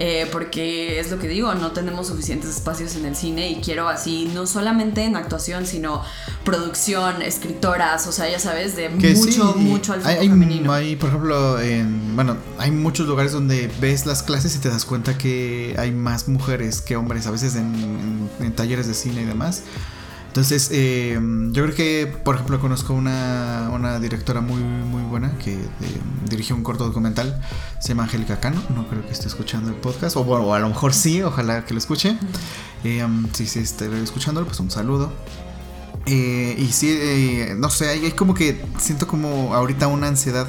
eh, porque es lo que digo, no tenemos suficientes espacios en el cine y quiero así, no solamente en actuación, sino producción, escritoras, o sea, ya sabes, de mucho, mucho al hay, femenino. Hay, por ejemplo, en, bueno, hay muchos lugares donde ves las clases y te das cuenta que hay más mujeres que hombres, a veces en talleres de cine y demás. Entonces, eh, yo creo que, por ejemplo, conozco una, una directora muy, muy buena que eh, dirigió un corto documental, se llama Angélica Cano, no creo que esté escuchando el podcast, o bueno, a lo mejor sí, ojalá que lo escuche. Eh, um, si sí, esté escuchándolo, pues un saludo. y sí, no sé, hay, hay como que siento como ahorita una ansiedad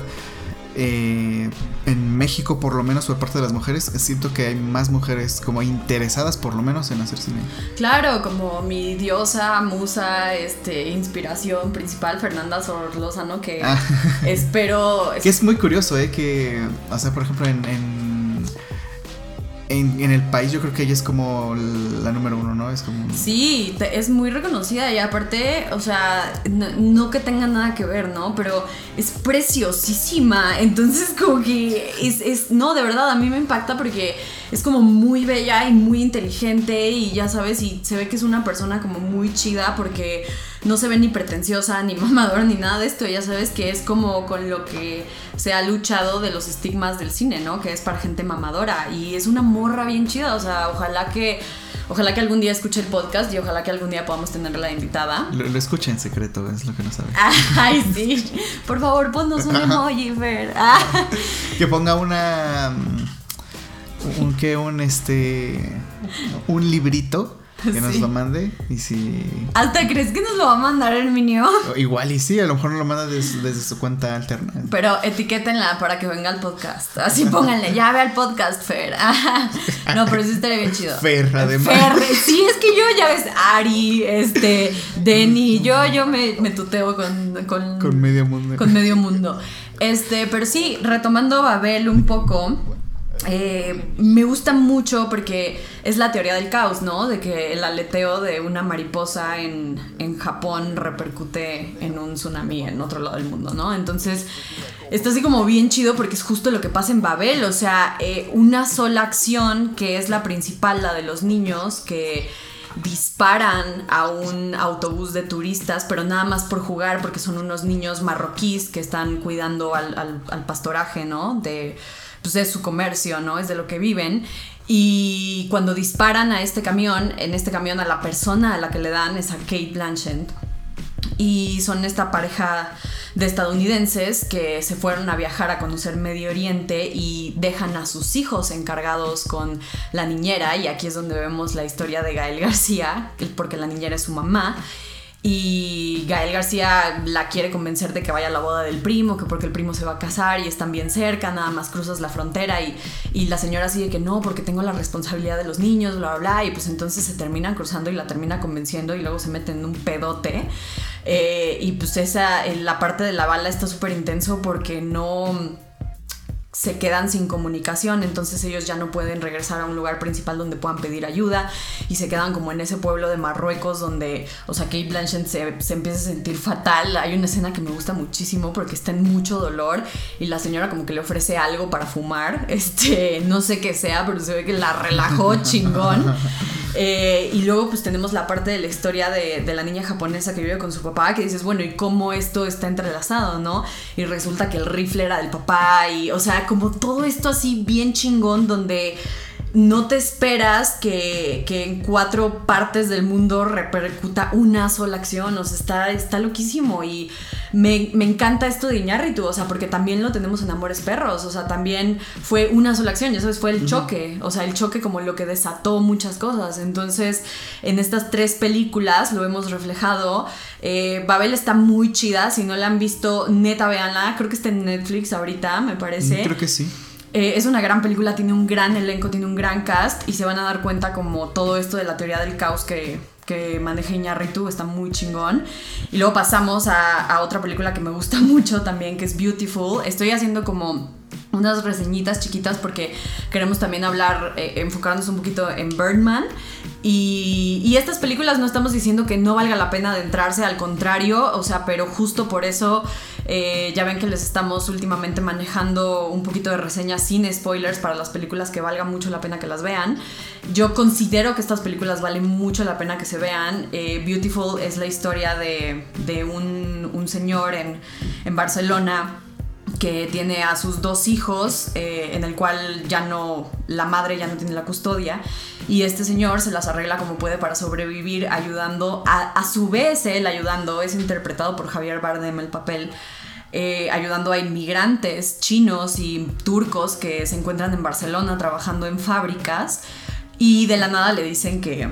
eh, en México, por lo menos por parte de las mujeres, siento que hay más mujeres como interesadas, por lo menos, en hacer cine. Claro, como mi diosa, musa, este, inspiración principal, Fernanda ¿no? que ah. espero... que es muy curioso, ¿eh? Que, o sea, por ejemplo, en en, el país yo creo que ella es como la número uno, ¿no? Es como... Sí, es muy reconocida y aparte, o sea, no, que tenga nada que ver, ¿no? Pero es preciosísima, entonces como que es, es, no, de verdad, a mí me impacta porque es como muy bella y muy inteligente y ya sabes, y se ve que es una persona como muy chida porque no se ve ni pretenciosa, ni mamadora, ni nada de esto, ya sabes que es como con lo que se ha luchado de los estigmas del cine, ¿no? Que es para gente mamadora y es una morra bien chida, o sea, ojalá que... Ojalá que algún día escuche el podcast y ojalá que algún día podamos tenerla invitada. Lo, lo escuche en secreto, es lo que no sabe. Ay, sí. Por favor, ponnos un emoji, Fer. Que ponga una. Un que un este. Un librito que nos lo mande y si... ¿Hasta crees que nos lo va a mandar Herminio? Igual y sí, a lo mejor nos lo manda desde, su cuenta alterna. Pero etiquétenla para que venga al podcast. Así pónganle, ya ve al podcast, Fer. no, pero sí estaría bien chido. Fer, además. Fer, sí, es que yo ya ves, Ari, este, Denny, yo, yo me, me tuteo con, con... Con medio mundo. Con medio mundo. Este, pero sí, retomando Babel un poco eh, me gusta mucho porque es la teoría del caos, ¿no? De que el aleteo de una mariposa en, Japón repercute en un tsunami en otro lado del mundo, ¿no? Entonces, está así como bien chido porque es justo lo que pasa en Babel, o sea, eh, una sola acción que es la principal, la de los niños, que disparan a un autobús de turistas, pero nada más por jugar, porque son unos niños marroquíes que están cuidando al, pastoraje, ¿no? Pues de su comercio, ¿no? Es de lo que viven. Y cuando disparan a este camión, en este camión a la persona a la que le dan es a Kate Blanchett. Y son esta pareja de estadounidenses que se fueron a viajar a conocer Medio Oriente y dejan a sus hijos encargados con la niñera. Y aquí es donde vemos la historia de Gael García, porque la niñera es su mamá. Y Gael García la quiere convencer de que vaya a la boda del primo, que porque el primo se va a casar y están bien cerca, nada más cruzas la frontera y, y la señora sigue que no, porque tengo la responsabilidad de los niños, bla, bla, bla, y pues entonces se terminan cruzando y la termina convenciendo y luego se meten en un pedote. Eh, y pues esa, la parte de la bala está súper intenso porque no se quedan sin comunicación, entonces ellos ya no pueden regresar a un lugar principal donde puedan pedir ayuda y se quedan como en ese pueblo de Marruecos donde, o sea, Kate Blanchett se, se, empieza a sentir fatal. Hay una escena que me gusta muchísimo porque está en mucho dolor y la señora como que le ofrece algo para fumar, este, no sé qué sea, pero se ve que la relajó chingón. Eh, y luego pues tenemos la parte de la historia de, de, la niña japonesa que vive con su papá, que dices, bueno, ¿y cómo esto está entrelazado, no? Y resulta que el rifle era del papá y, o sea, como todo esto así bien chingón donde no te esperas que, en cuatro partes del mundo repercuta una sola acción. O sea, está, está loquísimo. Y me, encanta esto de Iñárritu, o sea, porque también lo tenemos en Amores Perros. O sea, también fue una sola acción, ya sabes, fue el choque. O sea, el choque como lo que desató muchas cosas. Entonces, en estas tres películas lo hemos reflejado. Eh, Babel está muy chida. Si no la han visto, neta, véanla. Creo que está en Netflix ahorita, me parece. Creo que sí. Eh, es una gran película, tiene un gran elenco, tiene un gran cast y se van a dar cuenta como todo esto de la teoría del caos que, que maneja Iñárritu está muy chingón. Y luego pasamos a, otra película que me gusta mucho también, que es Beautiful. Estoy haciendo como unas reseñitas chiquitas porque queremos también hablar, eh, enfocarnos un poquito en Birdman. Y, y, estas películas no estamos diciendo que no valga la pena adentrarse, al contrario, o sea, pero justo por eso eh, ya ven que les estamos últimamente manejando un poquito de reseñas sin spoilers para las películas que valga mucho la pena que las vean. Yo considero que estas películas valen mucho la pena que se vean. Eh, Beautiful es la historia de, de un, un, señor en, en Barcelona que tiene a sus dos hijos, eh, en el cual ya no, la madre ya no tiene la custodia, y este señor se las arregla como puede para sobrevivir, ayudando, a, a su vez él ayudando, es interpretado por Javier Bardem el papel, eh, ayudando a inmigrantes chinos y turcos que se encuentran en Barcelona trabajando en fábricas, y de la nada le dicen que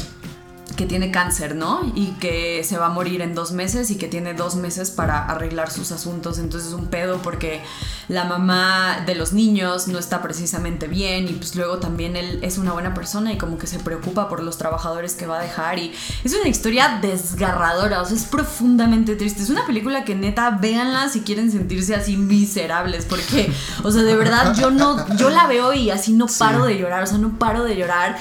que tiene cáncer, ¿no? Y que se va a morir en dos meses y que tiene dos meses para arreglar sus asuntos. Entonces es un pedo porque la mamá de los niños no está precisamente bien y pues luego también él es una buena persona y como que se preocupa por los trabajadores que va a dejar y es una historia desgarradora, o sea, es profundamente triste. Es una película que neta, véanla si quieren sentirse así miserables porque, o sea, de verdad yo no, yo la veo y así no paro de llorar, o sea, no paro de llorar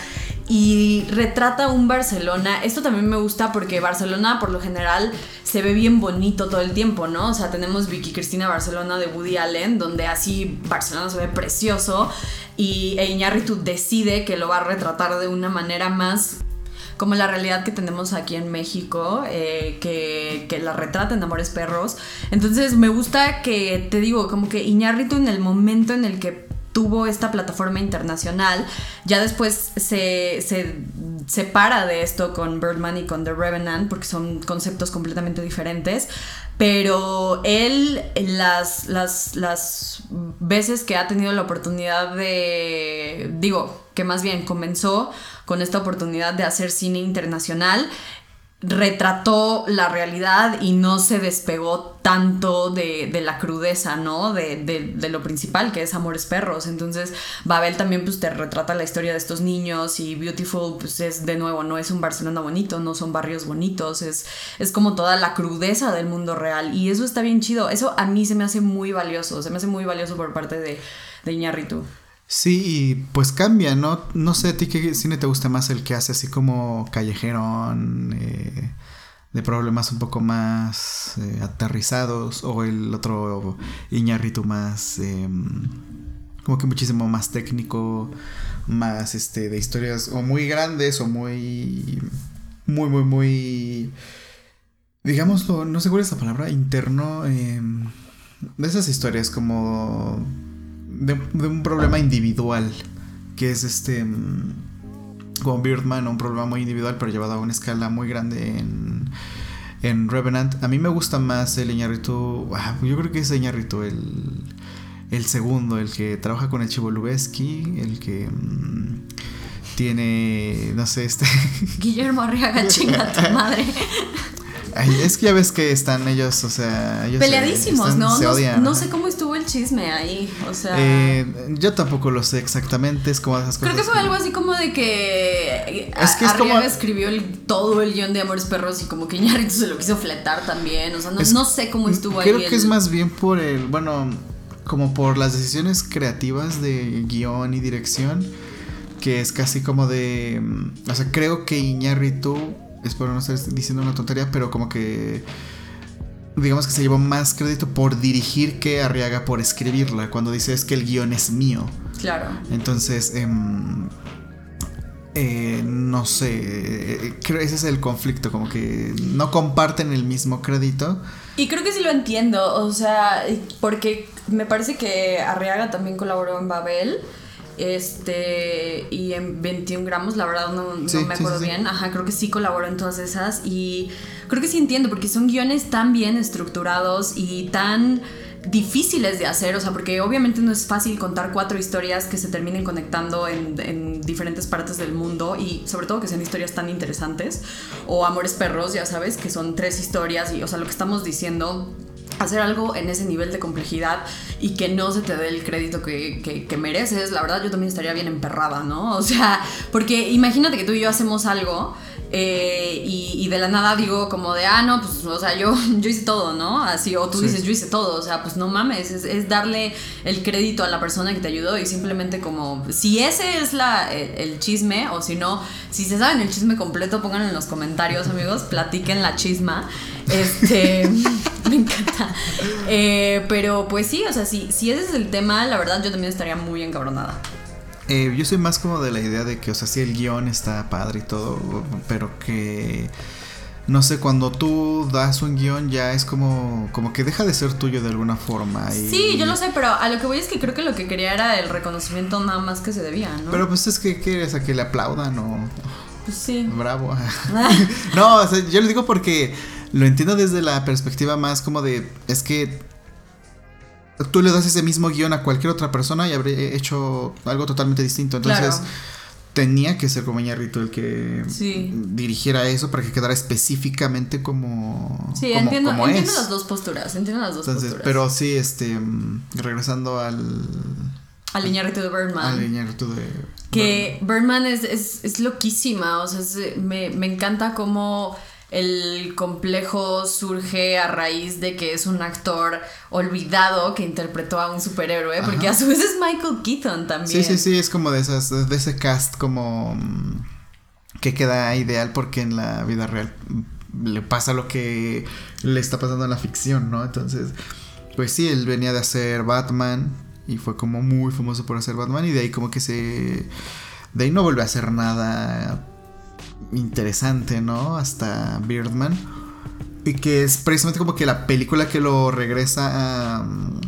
y retrata un Barcelona. Esto también me gusta porque Barcelona por lo general se ve bien bonito todo el tiempo, ¿no? O sea, tenemos Vicky Cristina Barcelona de Woody Allen, donde así Barcelona se ve precioso y e decide que lo va a retratar de una manera más como la realidad que tenemos aquí en México, eh, que, que, la retrata en Amores Perros. Entonces me gusta que, te digo, como que Iñárritu en el momento en el que tuvo esta plataforma internacional. Ya después se, se separa de esto con Birdman y con The Revenant porque son conceptos completamente diferentes. Pero él, las, las, las veces que ha tenido la oportunidad de, digo, que más bien comenzó con esta oportunidad de hacer cine internacional, retrató la realidad y no se despegó tanto de, la crudeza, ¿no? De, lo principal, que es Amores Perros. Entonces, Babel también pues te retrata la historia de estos niños y Beautiful pues es de nuevo, no es un Barcelona bonito, no son barrios bonitos, es, es como toda la crudeza del mundo real y eso está bien chido. Eso a mí se me hace muy valioso, se me hace muy valioso por parte de, de Iñárritu. Sí, pues cambia, ¿no? No sé, ¿a ti qué cine te gusta más el que hace así como callejerón, eh, de problemas un poco más eh, aterrizados, o el otro Iñarritu más, em, como que muchísimo más técnico, más este, de historias o muy grandes o muy muy, muy, muy, digámoslo, no sé cuál es la palabra, interno, em, de esas historias como de, un problema individual, que es este, em, como Birdman, un problema muy individual, pero llevado a una escala muy grande en, en Revenant. A mí me gusta más el Iñarritu, ah, yo creo que es Iñarritu el, el segundo, el que trabaja con el Chivo el que... Em, tiene, no sé, este... Guillermo Arriaga, chinga tu madre. es que ya ves que están ellos, o sea, ellos peleadísimos, ¿no? no, sé cómo estuvo el chisme ahí, o sea. Eh, yo tampoco lo sé exactamente, es como esas cosas. Creo que fue algo así como de que. Es que es como. escribió todo el guion de Amores Perros y como que Iñárritu se lo quiso fletar también, o sea, no, sé cómo estuvo ahí. Creo que es más bien por el, bueno, como por las decisiones creativas de guion y dirección que es casi como de... Mm, o sea, creo que Iñárritu, espero no estar diciendo una tontería, pero como que... Digamos que se llevó más crédito por dirigir que Arriaga por escribirla, cuando dice es que el guion es mío. Claro. Entonces, em, eh, no sé, creo ese es el conflicto, como que no comparten el mismo crédito. Y creo que sí lo entiendo, o sea, porque me parece que Arriaga también colaboró en Babel. Este, y en 21 gramos, la verdad no, me acuerdo bien. Ajá, creo que sí colaboró en todas esas. Y creo que sí entiendo, porque son guiones tan bien estructurados y tan difíciles de hacer, o sea, porque obviamente no es fácil contar cuatro historias que se terminen conectando en, en, diferentes partes del mundo y sobre todo que sean historias tan interesantes, o Amores Perros, ya sabes, que son tres historias y, o sea, lo que estamos diciendo hacer algo en ese nivel de complejidad y que no se te dé el crédito que, que, mereces, la verdad yo también estaría bien emperrada, ¿no? O sea, porque imagínate que tú y yo hacemos algo eh, y, de la nada digo como de, ah, no, pues, o sea, yo, yo hice todo, ¿no? Así, o tú dices, yo hice todo, o sea, pues no mames, es, darle el crédito a la persona que te ayudó y simplemente como, si ese es la, el, chisme, o si no, si se saben el chisme completo, pongan en los comentarios, amigos, platiquen la chisma. Este, me encanta. Eh, pero pues sí, o sea, si, si ese es el tema, la verdad yo también estaría muy encabronada. Eh, yo soy más como de la idea de que, o sea, sí el guion está padre y todo, pero que no sé, cuando tú das un guion ya es como, como que deja de ser tuyo de alguna forma. Sí, yo lo sé, pero a lo que voy es que creo que lo que quería era el reconocimiento nada más que se debía, ¿no? Pero pues es que, ¿qué? O que le aplaudan o... Pues sí. Bravo. no, o sea, yo lo digo porque lo entiendo desde la perspectiva más como de, es que tú le das ese mismo guion a cualquier otra persona y habría hecho algo totalmente distinto. Entonces, tenía que ser como Iñarrito el que dirigiera eso para que quedara específicamente como. Sí, entiendo, entiendo las dos posturas. Entiendo las dos Entonces, Pero sí, este. Mm, regresando al. Al Iñarrito de Birdman. Al Iñarrito de. Que Birdman, es, es, es, loquísima. O sea, me, me encanta cómo el complejo surge a raíz de que es un actor olvidado que interpretó a un superhéroe, porque a su vez es Michael Keaton también. Sí, sí, sí, es como de esas, de ese cast como mm, que queda ideal porque en la vida real mm, le pasa lo que le está pasando en la ficción, ¿no? Entonces, pues sí, él venía de hacer Batman y fue como muy famoso por hacer Batman y de ahí como que se... De ahí no vuelve a hacer nada interesante, ¿no? Hasta Birdman. Y que es precisamente como que la película que lo regresa a. Mm,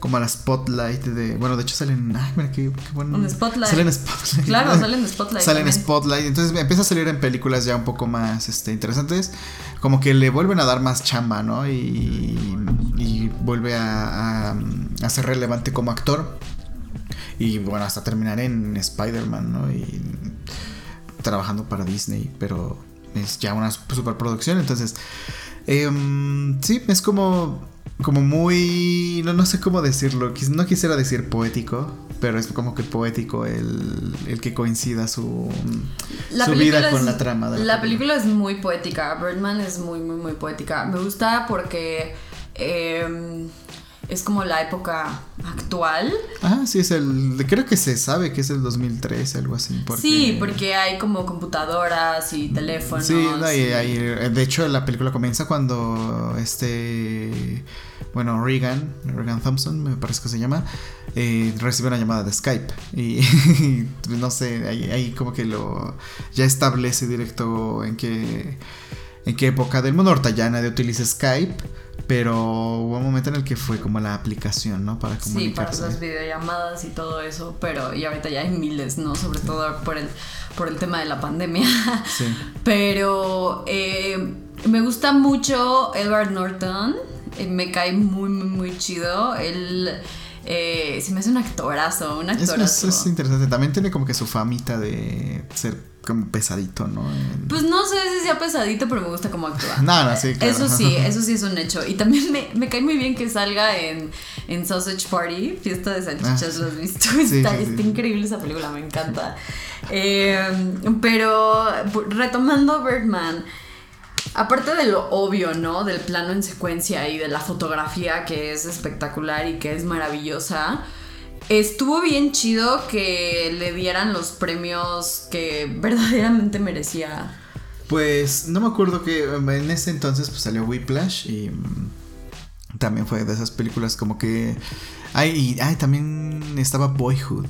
como a la Spotlight de. Bueno, de hecho salen. Ay, mira qué, bueno. En Spotlight. Salen Spotlight. Claro, salen Spotlight. Salen Spotlight. Entonces empieza a salir en películas ya un poco más este, interesantes. Como que le vuelven a dar más chamba, ¿no? Y. Y vuelve a, a, a ser relevante como actor. Y bueno, hasta terminar en Spider-Man, ¿no? Y trabajando para Disney, pero es ya una superproducción, entonces em, sí, es como como muy no, no sé cómo decirlo, no quisiera decir poético, pero es como que poético el, el que coincida su, su vida con la trama. De la, película. es muy poética, Birdman es muy, muy, muy poética. Me gusta porque... Eh, es como la época actual. Ah, sí, es el. Creo que se sabe que es el 2003, algo así. Sí, porque hay como computadoras y teléfonos. Sí, de hecho la película comienza cuando este bueno, Regan, Regan Thompson, me parece que se llama, eh, recibe una llamada de Skype. Y, no sé, ahí, como que lo ya establece directo en qué, en qué época del mundo. Ahorita ya nadie utiliza Skype. Pero hubo un momento en el que fue como la aplicación, ¿no? Para comunicarse. Sí, para las videollamadas y todo eso, pero y ahorita ya hay miles, ¿no? Sobre todo por el, por el tema de la pandemia. Sí. Pero eh, me gusta mucho Edward Norton, eh, me cae muy, muy, muy chido. Él... Eh, se me hace un actorazo, un actorazo. Es, es, interesante. También tiene como que su famita de ser como pesadito, ¿no? Pues no sé si sea pesadito, pero me gusta cómo actúa. no, sí, Eso sí, eso sí es un hecho. Y también me, me cae muy bien que salga en, en Sausage Party, fiesta de salchichas, ah, ¿lo has visto? está, está increíble esa película, me encanta. Eh, pero retomando Birdman. Aparte de lo obvio, ¿no? Del plano en secuencia y de la fotografía que es espectacular y que es maravillosa estuvo bien chido que le dieran los premios que verdaderamente merecía. Pues no me acuerdo que en ese entonces pues salió Whiplash y mm, también fue de esas películas como que... Ay, ay, también estaba Boyhood.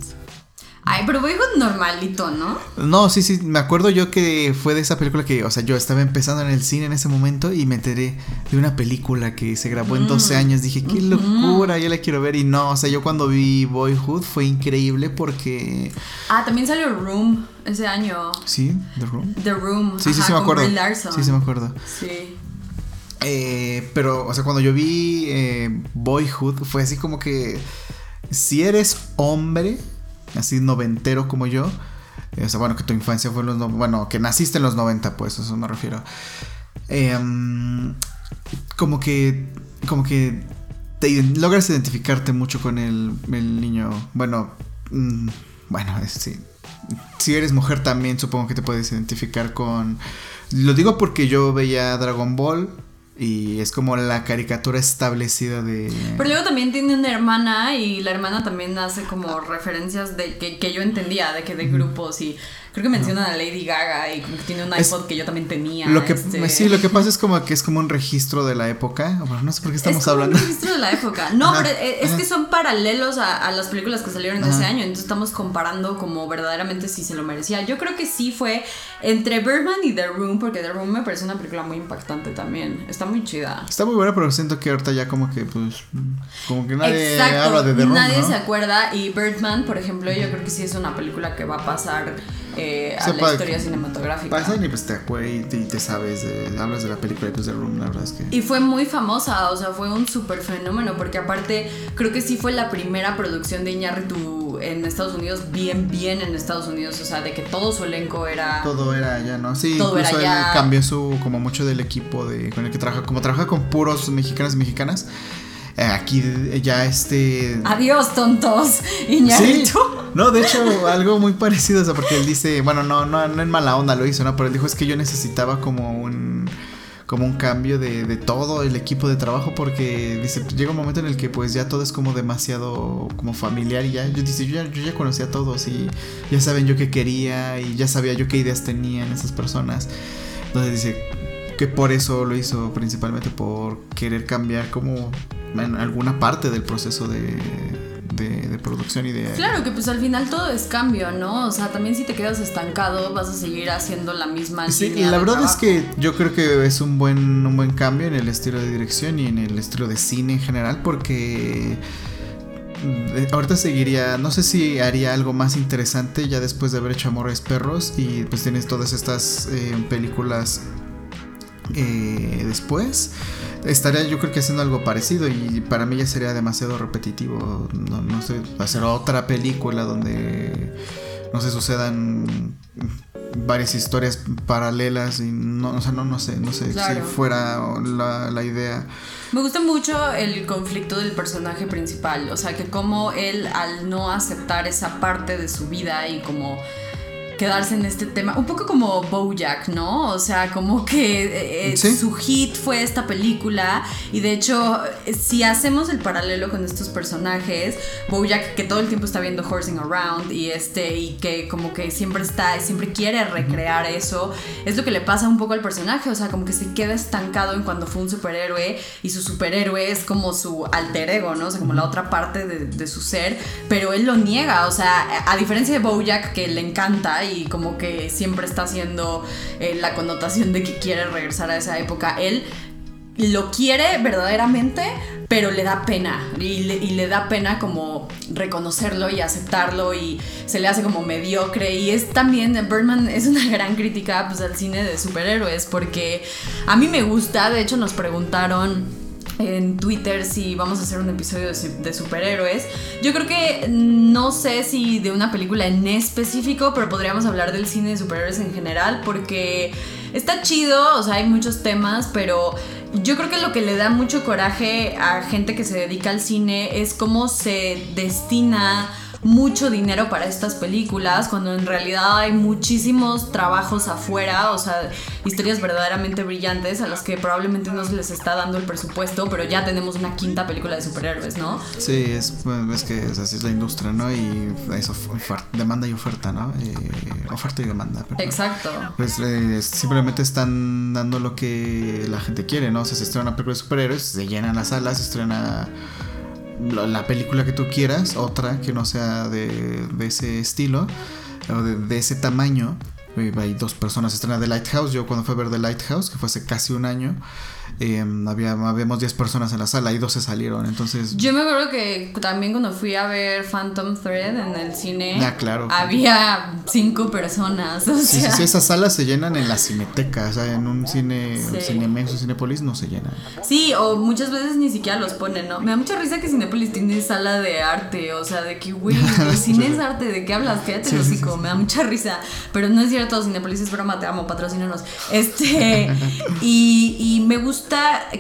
Ay, pero Boyhood normalito, ¿no? No, sí, sí, me acuerdo yo que fue de esa película que, o sea, yo estaba empezando en el cine en ese momento y me enteré de una película que se grabó en 12 mm. años. Dije, qué locura, yo la quiero ver. Y no, o sea, yo cuando vi Boyhood fue increíble porque... Ah, también salió Room ese año. Sí, The Room. The Room. Sí, sí, sí, me acuerdo. Sí, sí, me acuerdo. Sí. Eh, pero, o sea, cuando yo vi eh, Boyhood fue así como que si eres hombre así noventero como yo. O sea, bueno, que tu infancia fue en los... bueno, que naciste en los 90, pues, eso me refiero. Em, como que... Como que te logras identificarte mucho con el, el niño. Bueno, mm, bueno, sí. Si eres mujer también supongo que te puedes identificar con... Lo digo porque yo veía Dragon Ball y es como la caricatura establecida de... Pero luego también tiene una hermana y la hermana también hace como referencias de que, que yo entendía, de que de grupos y Creo que mencionan a Lady Gaga y como que tiene un iPod que yo también tenía. Lo que, este Sí, lo que pasa es como que es como un registro de la época. Bueno, no sé por qué estamos es como hablando. Un registro de la época. No, pero es que son paralelos a, las películas que salieron ese año. Entonces estamos comparando como verdaderamente si se lo merecía. Yo creo que sí fue entre Birdman y The Room, porque The Room me parece una película muy impactante también. Está muy chida. Está muy buena, pero siento que ahorita ya como que, pues, como que nadie habla de The Room. Nadie se acuerda. Y Birdman, por ejemplo, yo creo que sí es una película que va a pasar eh, a la historia cinematográfica. Pasa y pues te y te, sabes, hablas de la película pues de Room, la verdad es que. Y fue muy famosa, o sea, fue un súper fenómeno, porque aparte creo que sí fue la primera producción de Iñárritu en Estados Unidos, bien, bien en Estados Unidos, o sea, de que todo su elenco era. Todo era allá, ¿no? Sí, todo incluso él cambió su, como mucho del equipo de, con el que trabaja, como trabaja con puros mexicanos y mexicanas eh, aquí ya este... Adiós, tontos. Iñárritu. No, de hecho, algo muy parecido, o sea, porque él dice, bueno, no, no, no en mala onda lo hizo, ¿no? Pero él dijo, es que yo necesitaba como un como un cambio de, de, todo el equipo de trabajo porque dice llega un momento en el que pues ya todo es como demasiado como familiar y ya yo dice yo ya, yo ya conocía a todos y ya saben yo qué quería y ya sabía yo qué ideas tenían esas personas entonces dice que por eso lo hizo principalmente por querer cambiar como en alguna parte del proceso de, de, producción y de... Claro, que pues al final todo es cambio, ¿no? O sea, también si te quedas estancado vas a seguir haciendo la misma... Sí, y la verdad es que yo creo que es un buen, un buen cambio en el estilo de dirección y en el estilo de cine en general porque... Eh, ahorita seguiría, no sé si haría algo más interesante ya después de haber hecho Amores Perros y pues tienes todas estas eh, películas eh, después estaría yo creo que haciendo algo parecido y para mí ya sería demasiado repetitivo no, no sé hacer otra película donde no se sucedan varias historias paralelas y no, o sea, no, no sé, no sé si fuera la, la, idea. Me gusta mucho el conflicto del personaje principal, o sea, que como él al no aceptar esa parte de su vida y como quedarse en este tema, un poco como Bojack, ¿no? O sea, como que eh, su hit fue esta película. Y de hecho, si hacemos el paralelo con estos personajes, Bojack que todo el tiempo está viendo Horsing Around y este y que como que siempre está, siempre quiere recrear eso, es lo que le pasa un poco al personaje, o sea, como que se queda estancado en cuando fue un superhéroe y su superhéroe es como su alter ego, ¿no? O sea, como la otra parte de, de su ser, pero él lo niega, o sea, a diferencia de Bojack que le encanta y como que siempre está haciendo eh, la connotación de que quiere regresar a esa época. Él lo quiere verdaderamente, pero le da pena. Y le, da pena como reconocerlo y aceptarlo y se le hace como mediocre. Y es también, Birdman es una gran crítica pues al cine de superhéroes porque a mí me gusta, de hecho nos preguntaron en Twitter si vamos a hacer un episodio de, superhéroes. Yo creo que no sé si de una película en específico, pero podríamos hablar del cine de superhéroes en general porque está chido, o sea, hay muchos temas, pero yo creo que lo que le da mucho coraje a gente que se dedica al cine es cómo se destina mucho dinero para estas películas, cuando en realidad hay muchísimos trabajos afuera, o sea, historias verdaderamente brillantes a las que probablemente no se les está dando el presupuesto, pero ya tenemos una quinta película de superhéroes, ¿no? Sí, es, es que así es la industria, ¿no? Y eso, demanda y oferta, ¿no? Eh, oferta y demanda. Exacto. Pues eh, simplemente están dando lo que la gente quiere, ¿no? O sea, se estrena una película de superhéroes, se llenan las salas, se estrena la película que tú quieras, otra que no sea de, ese estilo o de, ese tamaño. Hay dos personas estrena The Lighthouse. Yo cuando fui a ver The Lighthouse, que fue hace casi un año, eh, había, habíamos 10 personas en la sala y 12 salieron, entonces... Yo me acuerdo que también cuando fui a ver Phantom Thread en el cine, ah, claro, había 5 personas. O sí, sí, esas salas se llenan en la cineteca, o sea, en un cine, sí. Cinemex o Cinepolis no se llenan. Sí, o muchas veces ni siquiera los ponen, ¿no? Me da mucha risa que Cinepolis tiene sala de arte, o sea, de que, güey, el cine es arte, ¿de qué hablas? Quédate sí, hocico, me da mucha risa, pero no es cierto, Cinepolis es broma, te amo, patrocínanos. Este, y, y me gusta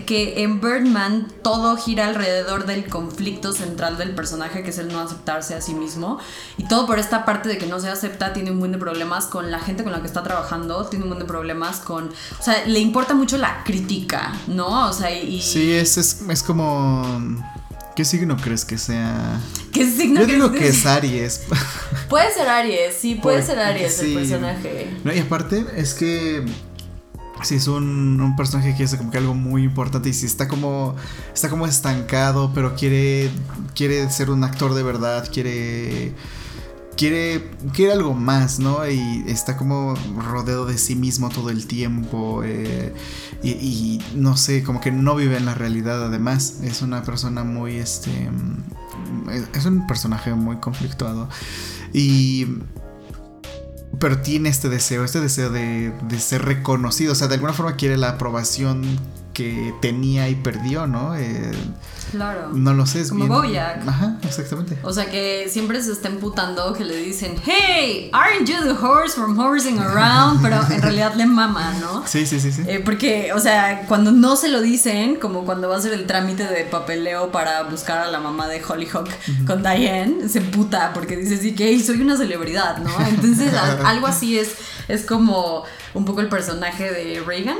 que en Birdman todo gira alrededor del conflicto central del personaje, que es el no aceptarse a sí mismo. Y todo por esta parte de que no se acepta, tiene un buen de problemas con la gente con la que está trabajando, tiene un buen de problemas con... O sea, le importa mucho la crítica, ¿no? O sea, y... Sí, es, es, es como... ¿Qué signo crees que sea? ¿Qué signo Yo digo que es Aries. Puede ser Aries, sí, puede ser Aries el personaje. No, y aparte es que si es un, un, personaje que hace como que algo muy importante y si está como está como estancado pero quiere quiere ser un actor de verdad quiere quiere quiere algo más no y está como rodeado de sí mismo todo el tiempo eh, y, y, no sé como que no vive en la realidad. Además es una persona muy este es un personaje muy conflictuado. Y pero tiene este deseo, este deseo de, de, ser reconocido, o sea, de alguna forma quiere la aprobación que tenía y perdió, ¿no? Eh, claro. No lo sé, es Como bien... Bojack. Ajá, exactamente. O sea, que siempre se está emputando, que le dicen, hey, aren't you the horse from horsing around? Pero en realidad le mama, ¿no? Sí, sí, sí, sí. Eh, porque, o sea, cuando no se lo dicen, como cuando va a hacer el trámite de papeleo para buscar a la mamá de Hollyhock uh -huh. con Diane, se emputa porque dice, sí, que soy una celebridad, ¿no? Entonces, algo así es, es como un poco el personaje de Reagan.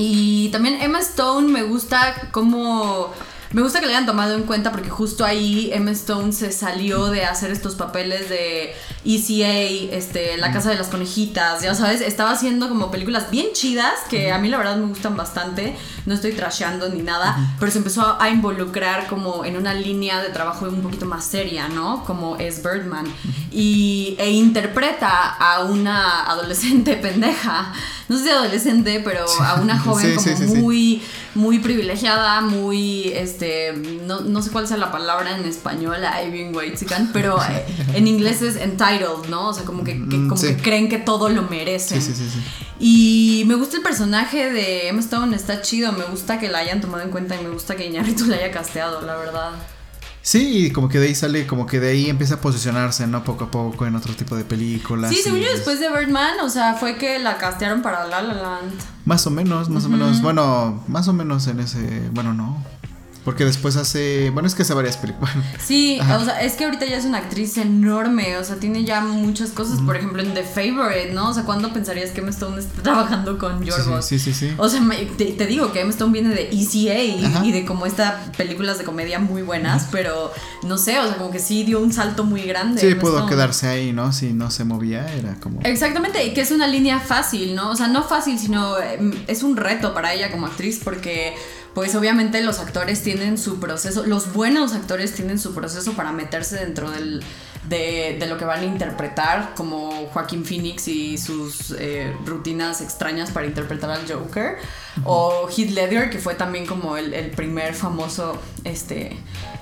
Y también Emma Stone me gusta como... Me gusta que le hayan tomado en cuenta porque justo ahí Emma Stone se salió de hacer estos papeles de ECA, este, La Casa de las Conejitas, ya sabes, estaba haciendo como películas bien chidas que a mí la verdad me gustan bastante, no estoy trasheando ni nada, pero se empezó a involucrar como en una línea de trabajo un poquito más seria, ¿no? Como es Birdman, y, e interpreta a una adolescente pendeja, no sé si adolescente, pero a una joven sí, como sí, muy, muy privilegiada, muy, este, no, no, sé cuál sea la palabra en español, Ivy White, pero en inglés es entitled, ¿no? O sea, como que, que como que creen que todo lo merecen. Y me gusta el personaje de Emma Stone, está chido, me gusta que la hayan tomado en cuenta y me gusta que Iñárritu la haya casteado, la verdad. Sí, y como que de ahí sale, como que de ahí empieza a posicionarse, ¿no? Poco a poco en otro tipo de películas. Sí, según yo después de Birdman, o sea, fue que la castearon para La La Land. Más o menos, más uh -huh. o menos, bueno, más o menos en ese, bueno, no. Porque después hace. Bueno, es que hace varias películas. Sí, o sea, es que ahorita ya es una actriz enorme. O sea, tiene ya muchas cosas. Por ejemplo, en The Favorite, ¿no? O sea, ¿cuándo pensarías que Emma Stone está trabajando con Yorgos? Sí, sí, sí, O sea, te, digo que Emma Stone viene de ECA y, de como estas películas de comedia muy buenas. Pero no sé, o sea, como que sí dio un salto muy grande. Sí, pudo quedarse ahí, ¿no? Si no se movía, era como. Exactamente, y que es una línea fácil, ¿no? O sea, no fácil, sino em, es un reto para ella como actriz porque pues obviamente los actores tienen su proceso, los buenos actores tienen su proceso para meterse dentro del, de, lo que van a interpretar, como Joaquín Phoenix y sus eh, rutinas extrañas para interpretar al Joker, o Heath Ledger, que fue también como el, primer famoso, este,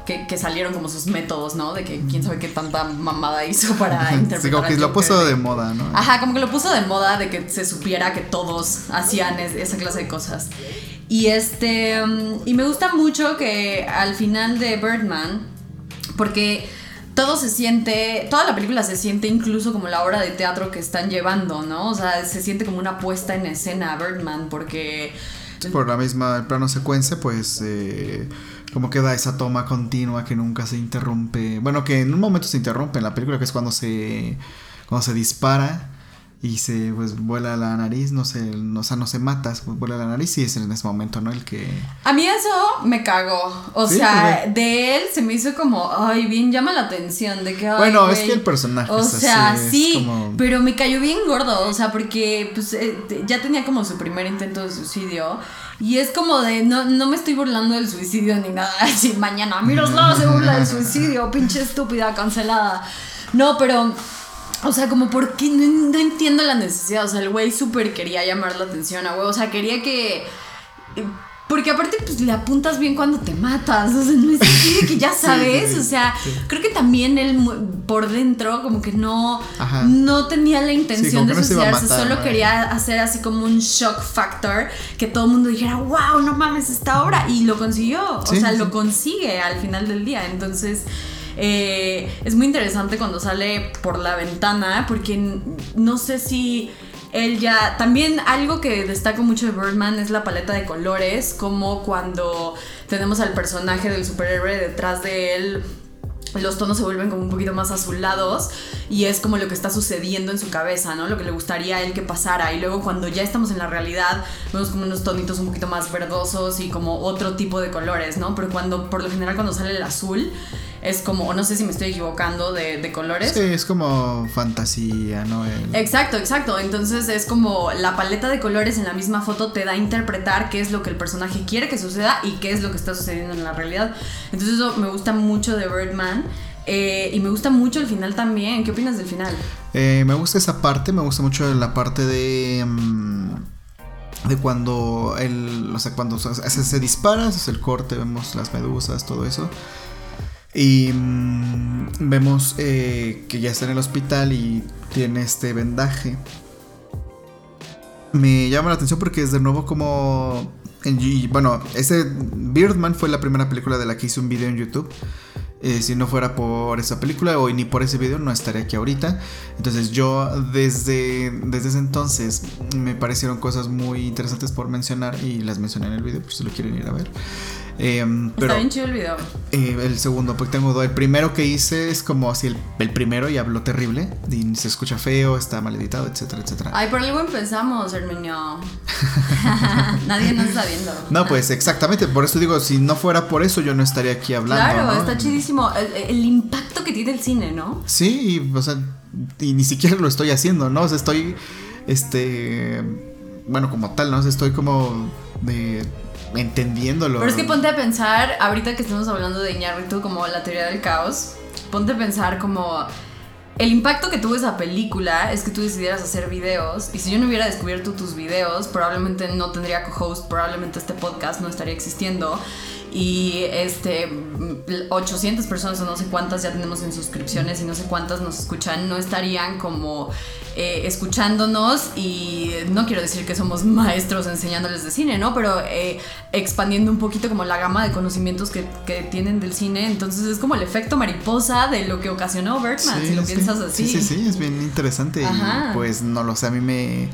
que, salieron como sus métodos, ¿no? De que quién sabe qué tanta mamada hizo para interpretar. Sí, como que lo puso de, moda, ¿no? Ajá, como que lo puso de moda de que se supiera que todos hacían esa clase de cosas. Y este. Um, y me gusta mucho que al final de Birdman, porque todo se siente, toda la película se siente incluso como la obra de teatro que están llevando, ¿no? O sea, se siente como una puesta en escena Birdman, porque... Por la misma, el plano secuencia, pues, eh, como queda esa toma continua que nunca se interrumpe. Bueno, que en un momento se interrumpe en la película, que es cuando se, cuando se dispara y se pues vuela la nariz, no sé, no, o sea, no se mata, se vuela la nariz y es en ese momento, ¿no? El que... A mí eso me cagó, o sea, de él se me hizo como, ay, bien llama la atención, de que... bueno, es que el personaje... O sea, sí, pero me cayó bien gordo, o sea, porque pues eh, ya tenía como su primer intento de suicidio. Y es como de, no, no me estoy burlando del suicidio ni nada. Así, mañana Miroslava se burla del suicidio, pinche estúpida, cancelada. No, pero o sea, como por qué no, entiendo la necesidad. O sea, el güey súper quería llamar la atención a güey. O sea, quería que. Porque aparte, pues le apuntas bien cuando te matas. O sea, no es así de que ya sabes. o sea, creo que también él por dentro, como que no, no tenía la intención de suicidarse. solo quería hacer así como un shock factor. Que todo el mundo dijera, wow, no mames, esta obra. Y lo consiguió. o sea, lo consigue al final del día. Entonces. Eh, es muy interesante cuando sale por la ventana, porque no sé si él ya. También algo que destaco mucho de Birdman es la paleta de colores, como cuando tenemos al personaje del superhéroe detrás de él los tonos se vuelven como un poquito más azulados y es como lo que está sucediendo en su cabeza, ¿no? Lo que le gustaría a él que pasara. Y luego cuando ya estamos en la realidad, vemos como unos tonitos un poquito más verdosos y como otro tipo de colores, ¿no? Pero cuando, por lo general, cuando sale el azul, es como, no sé si me estoy equivocando de, de colores. Sí, es como fantasía, ¿no? Exacto, exacto. Entonces es como la paleta de colores en la misma foto te da a interpretar qué es lo que el personaje quiere que suceda y qué es lo que está sucediendo en la realidad. Entonces eso me gusta mucho de Birdman. Eh, y me gusta mucho el final también. ¿Qué opinas del final? Eh, me gusta esa parte, me gusta mucho la parte de... Mm, de cuando el, o sea, cuando se, se dispara, es el corte, vemos las medusas, todo eso. Y mm, vemos eh, que ya está en el hospital y tiene este vendaje. Me llama la atención porque es de nuevo como... bueno, ese Birdman fue la primera película de la que hice un video en YouTube. Eh, si no fuera por esa película o ni por ese video no estaría aquí ahorita. Entonces yo desde, desde ese entonces me parecieron cosas muy interesantes por mencionar y las mencioné en el video por si lo quieren ir a ver. Em, pero, Está bien chido el video. Eh, el segundo, porque tengo dos. El primero que hice es como así el, primero y habló terrible. Y se escucha feo, está mal editado, etcétera, etcétera. Ay, por algo empezamos, Herminio. Nadie nos está viendo. No, pues exactamente. Por eso digo, si no fuera por eso, yo no estaría aquí hablando. Claro, está chidísimo. El, impacto que tiene el cine, ¿no? Sí, y, o sea, y ni siquiera lo estoy haciendo, ¿no? O sea, estoy. Este. Bueno, como tal, ¿no? O sea, estoy como de entendiéndolo. Pero es que ponte a pensar, ahorita que estamos hablando de Iñárritu como la teoría del caos, ponte a pensar como el impacto que tuvo esa película es que tú decidieras hacer videos y si yo no hubiera descubierto tus videos, probablemente no tendría co-host, probablemente este podcast no estaría existiendo y este 800 personas o no sé cuántas ya tenemos en suscripciones y no sé cuántas nos escuchan, no estarían como eh, escuchándonos y no quiero decir que somos maestros enseñándoles de cine, ¿no? Pero eh, expandiendo un poquito como la gama de conocimientos que, que, tienen del cine, entonces es como el efecto mariposa de lo que ocasionó Birdman, si lo piensas así. Sí, sí, sí, es bien interesante y pues no lo sé, a mí me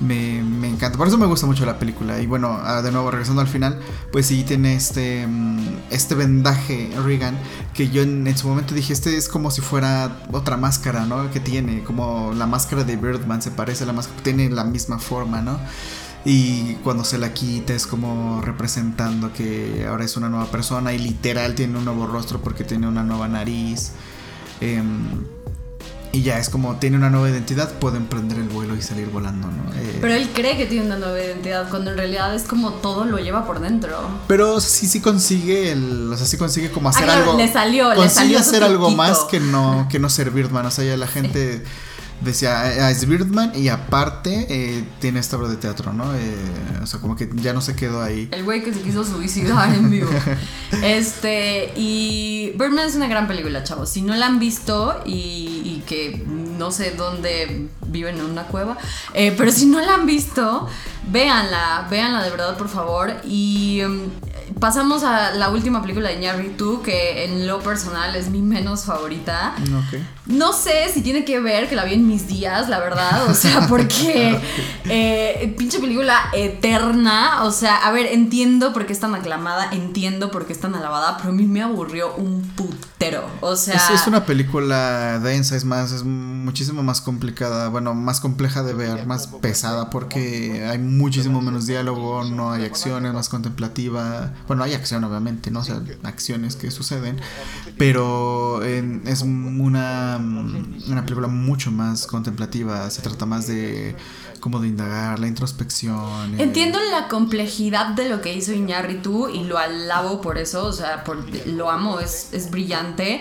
me, encanta. Por eso me gusta mucho la película. Y bueno, ah, de nuevo, regresando al final, pues sí tiene este, mm, este vendaje Regan que yo en, en, su momento dije, este es como si fuera otra máscara, ¿no? Que tiene, como la máscara de Birdman, se parece a la máscara, tiene la misma forma, ¿no? Y cuando se la quita es como representando que ahora es una nueva persona y literal tiene un nuevo rostro porque tiene una nueva nariz. Eh, y ya es como tiene una nueva identidad, puede emprender el vuelo y salir volando, ¿no? Eh, pero él cree que tiene una nueva identidad, cuando en realidad es como todo lo lleva por dentro. Pero sí, sí consigue el. O sea, sí consigue como hacer algo. Le salió, le salió. hacer algo más que no, que no ser Birdman. O sea, ya la gente decía, ah, es Birdman y aparte eh, tiene esta obra de teatro, ¿no? Eh, o sea, como que ya no se quedó ahí. El güey que se quiso suicidar en vivo. este, y Birdman es una gran película, chavos. Si no la han visto y, que no sé dónde viven en una cueva, eh, pero si no la han visto, véanla, véanla de verdad, por favor. Y mm, pasamos a la última película de 2 que en lo personal es mi menos favorita. No sé si tiene que ver que la vi en mis días, la verdad. O sea, porque eh, pinche película eterna. O sea, a ver, entiendo por qué es tan aclamada, entiendo por qué es tan alabada, pero a mí me aburrió un putero. O sea. Es, una película densa, es más, es muchísimo más complicada. Bueno, más compleja de ver, más pesada, porque hay muchísimo menos diálogo, no hay acciones, más contemplativa. Bueno, hay acción, obviamente, ¿no? O sea, acciones que suceden. Pero es una una película mucho más contemplativa, se trata más de como de indagar, la introspección. Entiendo la complejidad de lo que hizo Iñárritu y lo alabo por eso, o sea, por, lo amo, es, es brillante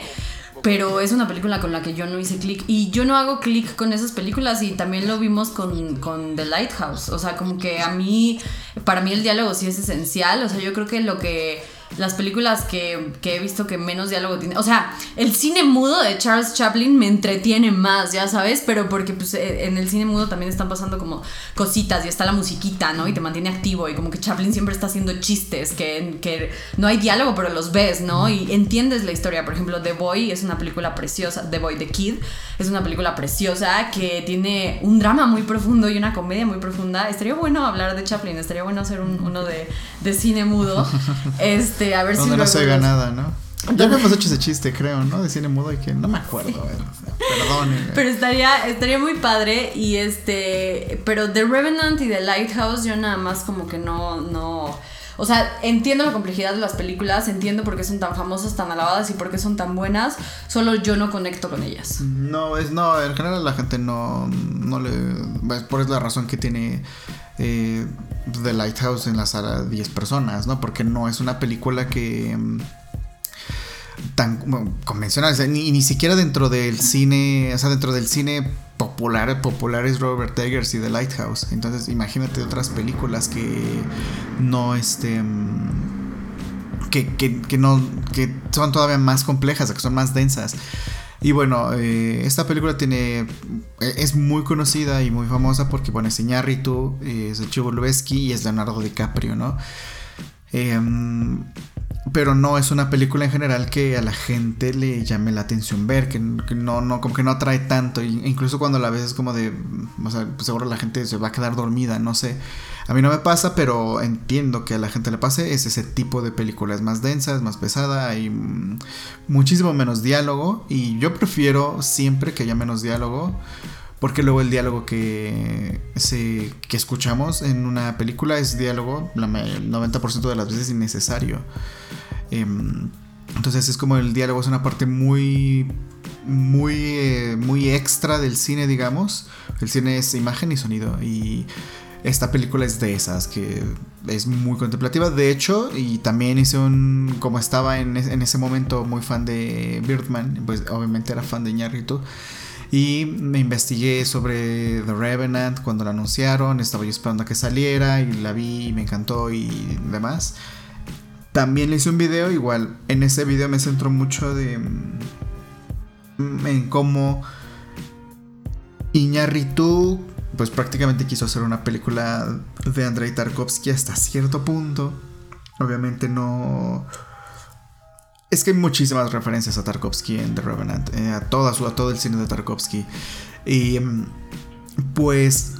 pero es una película con la que yo no hice clic. Y yo no hago clic con esas películas y también lo vimos con, con, The Lighthouse, o sea, como que a mí, para mí el diálogo sí es esencial, o sea, yo creo que lo que las películas que, he visto que menos diálogo tiene. O sea, el cine mudo de Charles Chaplin me entretiene más, ya sabes, pero porque pues, eh, en el cine mudo también están pasando como cositas y está la musiquita, ¿no? Y te mantiene activo y como que Chaplin siempre está haciendo chistes, que, que no hay diálogo, pero los ves, ¿no? Y entiendes la historia. Por ejemplo, The Boy es una película preciosa, The Boy, The Kid, es una película preciosa que tiene un drama muy profundo y una comedia muy profunda. Estaría bueno hablar de Chaplin, estaría bueno hacer uno de, de cine mudo. Este, este, a ver Donde no se oiga nada, ¿no? Ya habíamos hecho ese chiste, creo, ¿no? De cine mudo y que no me acuerdo, perdón. Pero estaría, estaría muy padre y este, pero The Revenant y The Lighthouse yo nada más como que no, no, o sea, entiendo la complejidad de las películas, entiendo por qué son tan famosas, tan alabadas y por qué son tan buenas, solo yo no conecto con ellas. No, es, no, en general la gente no, no le, por es la razón que tiene eh, The Lighthouse en la sala 10 personas, ¿no? Porque no es una película que mm, tan convencional, ni, ni siquiera dentro del cine, o sea, dentro del cine popular, popular es Robert Eggers y The Lighthouse. Entonces, imagínate otras películas que no este mm, que, que, que no que son todavía más complejas, que son más densas. Y bueno, eh, esta película tiene. E, es muy conocida y muy famosa porque, bueno, es Iñárritu, es Chivo y es Leonardo DiCaprio, ¿no? Em, pero no es una película en general que a la gente le llame la atención ver, que, no, no, como que no atrae tanto. incluso cuando la ves es como de, o sea, pues seguro la gente se va a quedar dormida, no sé. A mí no me pasa, pero entiendo que a la gente le pase. Es ese tipo de película, es más densa, es más pesada, hay muchísimo menos diálogo. Y yo prefiero siempre que haya menos diálogo. Porque luego el diálogo que, que escuchamos en una película es diálogo, el 90% de las veces innecesario. Em, entonces es como el diálogo es una parte muy muy eh, muy extra del cine digamos el cine es imagen y sonido y esta película es de esas que es muy contemplativa. De hecho, y también hice un. Como estaba en, ese momento muy fan de Birdman, pues obviamente era fan de Ñarrito. Y me investigué sobre The Revenant cuando la anunciaron. Estaba yo esperando a que saliera y la vi y me encantó y demás. También le hice un video, igual. En ese video me centro mucho de. Mm, en cómo. Iñarritu pues prácticamente quiso hacer una película de Andrei Tarkovsky hasta cierto punto. Obviamente no... Es que hay muchísimas referencias a Tarkovsky en The Revenant, eh, a, a todo el cine de Tarkovsky. Y mm, pues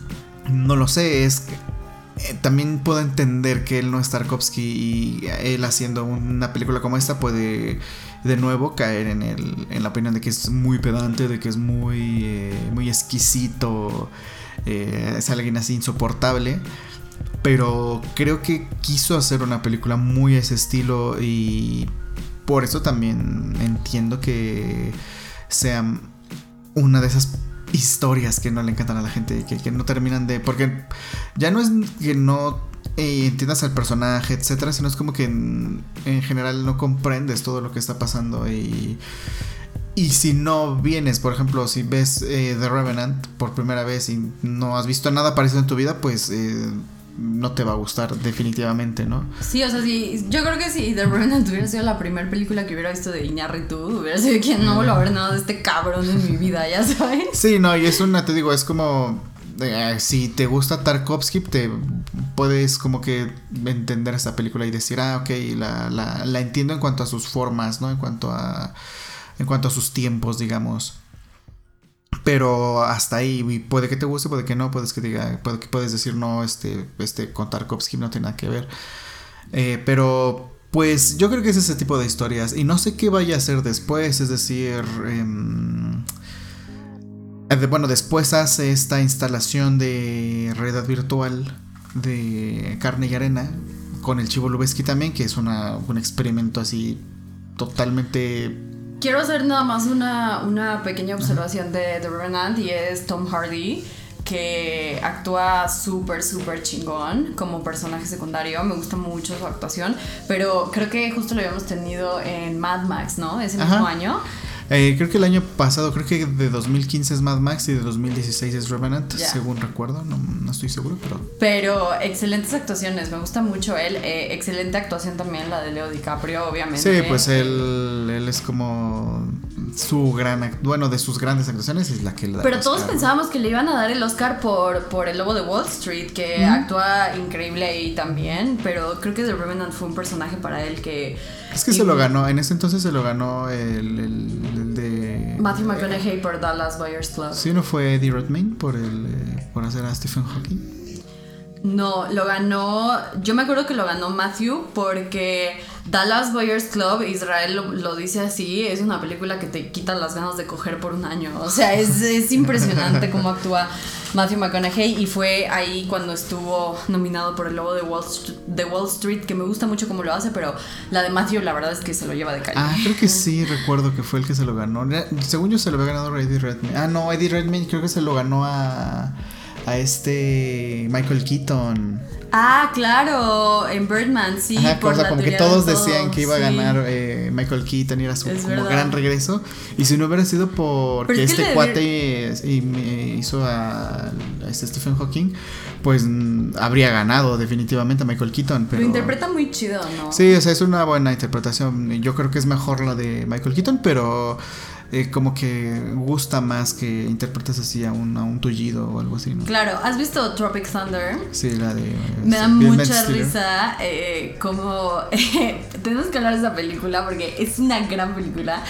no lo sé, es que eh, también puedo entender que él no es Tarkovsky y él haciendo una película como esta puede de nuevo caer en, la opinión de que es muy pedante, de que es muy, eh, muy exquisito, es alguien así insoportable. Pero creo que quiso hacer una película muy a ese estilo y por eso también entiendo que sea una de esas historias que no le encantan a la gente, que, que no terminan de... Porque ya no es que no eh, entiendas al personaje, etcétera, sino es como que en, general no comprendes todo lo que está pasando y... Y si no vienes, por ejemplo, si ves eh, The Revenant por primera vez y no has visto nada parecido en tu vida, pues eh, no te va a gustar definitivamente, ¿no? Sí, o sea, sí, yo creo que si The Revenant hubiera sido la primera película que hubiera visto de Iñárritu, hubiera sido quien no vuelvo a ver nada de este cabrón en mi vida, ya sabes. Sí, no, y es una, te digo, es como eh, si te gusta Tarkovsky, te puedes como que entender esta película y decir, ah, ok, la, la, la entiendo en cuanto a sus formas, ¿no? En cuanto a, en cuanto a sus tiempos, digamos. Pero hasta ahí, puede que te guste, puede que no, puedes que diga, puedes decir no, este, este con Tarkovsky no tiene nada que ver. Eh, pero pues yo creo que es ese tipo de historias y no sé qué vaya a hacer después, es decir, em, eh, bueno, después hace esta instalación de realidad virtual de carne y arena con el Chivo Lubeski también, que es una, un experimento así totalmente Quiero hacer nada más una, una pequeña observación de The Revenant y es Tom Hardy que actúa súper, súper chingón como personaje secundario. Me gusta mucho su actuación, pero creo que justo lo habíamos tenido en Mad Max, ¿no? Ese mismo año. Eh, creo que el año pasado, creo que de 2015 es Mad Max y de 2016 es Revenant, según recuerdo, no, no, estoy seguro, pero... Pero excelentes actuaciones, me gusta mucho él, eh, excelente actuación también la de Leo DiCaprio, obviamente. Sí, pues él, él es como su gran, bueno, de sus grandes actuaciones es la que le da Pero todos pensábamos que le iban a dar el Oscar por, por El Lobo de Wall Street, que actúa increíble ahí también, pero creo que The Revenant fue un personaje para él que es que se lo ganó, en ese entonces se lo ganó el, el, de... Matthew McConaughey por Dallas Buyers Club. Sí, ¿no fue Eddie Redmayne por, el, eh, por hacer a Stephen Hawking? No, lo ganó, yo me acuerdo que lo ganó Matthew porque Dallas Buyers Club, Israel lo, dice así, es una película que te quita las ganas de coger por un año. O sea, es, es impresionante cómo actúa Matthew McConaughey y fue ahí cuando estuvo nominado por el lobo de Wall, de Wall Street, que me gusta mucho cómo lo hace, pero la de Matthew la verdad es que se lo lleva de calle. Ah, creo que sí, recuerdo que fue el que se lo ganó. Según yo se lo había ganado a Eddie Redmayne. Ah, no, Eddie Redmayne creo que se lo ganó a, a este Michael Keaton. Ah, claro, en Birdman, sí. por como que todos decían que iba a ganar eh, Michael Keaton y era su como gran regreso. Y si no hubiera sido porque este cuate y, hizo a, este Stephen Hawking, pues habría ganado definitivamente a Michael Keaton. Pero... Lo interpreta muy chido, ¿no? Sí, o sea, es una buena interpretación. Yo creo que es mejor la de Michael Keaton, pero eh, como que gusta más que interpretes así a un, a un tullido o algo así, ¿no? Claro, ¿has visto Tropic Thunder? Sí, la de... Me da mucha risa eh, como... tenemos que hablar de esa película porque es una gran película.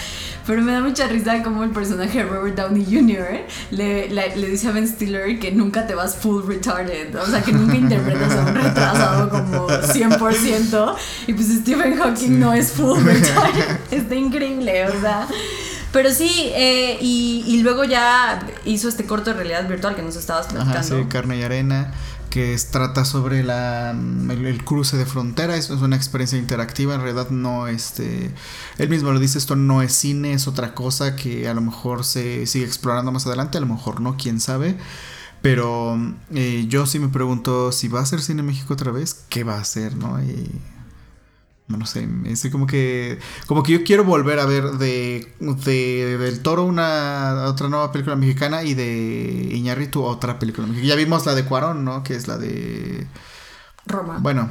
Pero me da mucha risa como el personaje de Robert Downey Jr. Le, le, dice a Ben Stiller que nunca te vas full retarded. O sea, que nunca interpretas a un retrasado como 100%. Y pues Stephen Hawking no es full retarded. Está increíble, o sea. Pero sí, eh, y, luego ya hizo este corto de realidad virtual que nos estabas platicando. Ajá, sí, Carne y Arena, que trata sobre la, el, cruce de frontera. Es, es una experiencia interactiva, en realidad no, este, él mismo lo dice, esto no es cine, es otra cosa que a lo mejor se sigue explorando más adelante, a lo mejor no, quién sabe. Pero eh, yo sí me pregunto si va a ser Cine México otra vez, ¿qué va a hacer, no? Y no sé, es como que como que yo quiero volver a ver de, de del Toro una otra nueva película mexicana y de Iñárritu otra película mexicana. Ya vimos la de Cuarón, ¿no? Que es la de Roma. Bueno,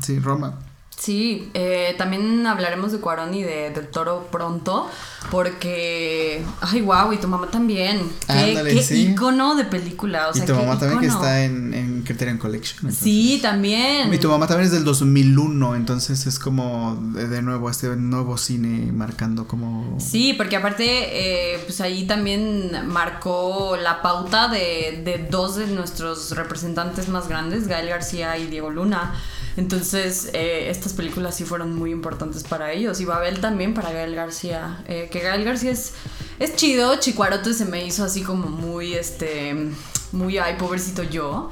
sí, Roma. Sí, eh, también hablaremos de Cuarón y de, del Toro pronto, porque, ay, wow, y tu mamá también. Ándale, qué, icono de película. O sea, y tu mamá también que está en, en Criterion Collection. Sí, también. Y tu mamá también es del 2001, entonces es como de, nuevo este nuevo cine marcando como... Sí, porque aparte, eh, pues ahí también marcó la pauta de, de dos de nuestros representantes más grandes, Gael García y Diego Luna. Entonces, eh, estas películas sí fueron muy importantes para ellos. Y Babel también para Gael García. Eh, que Gael García es, es chido. Chicuarote se me hizo así como muy, este, muy, ay, pobrecito yo.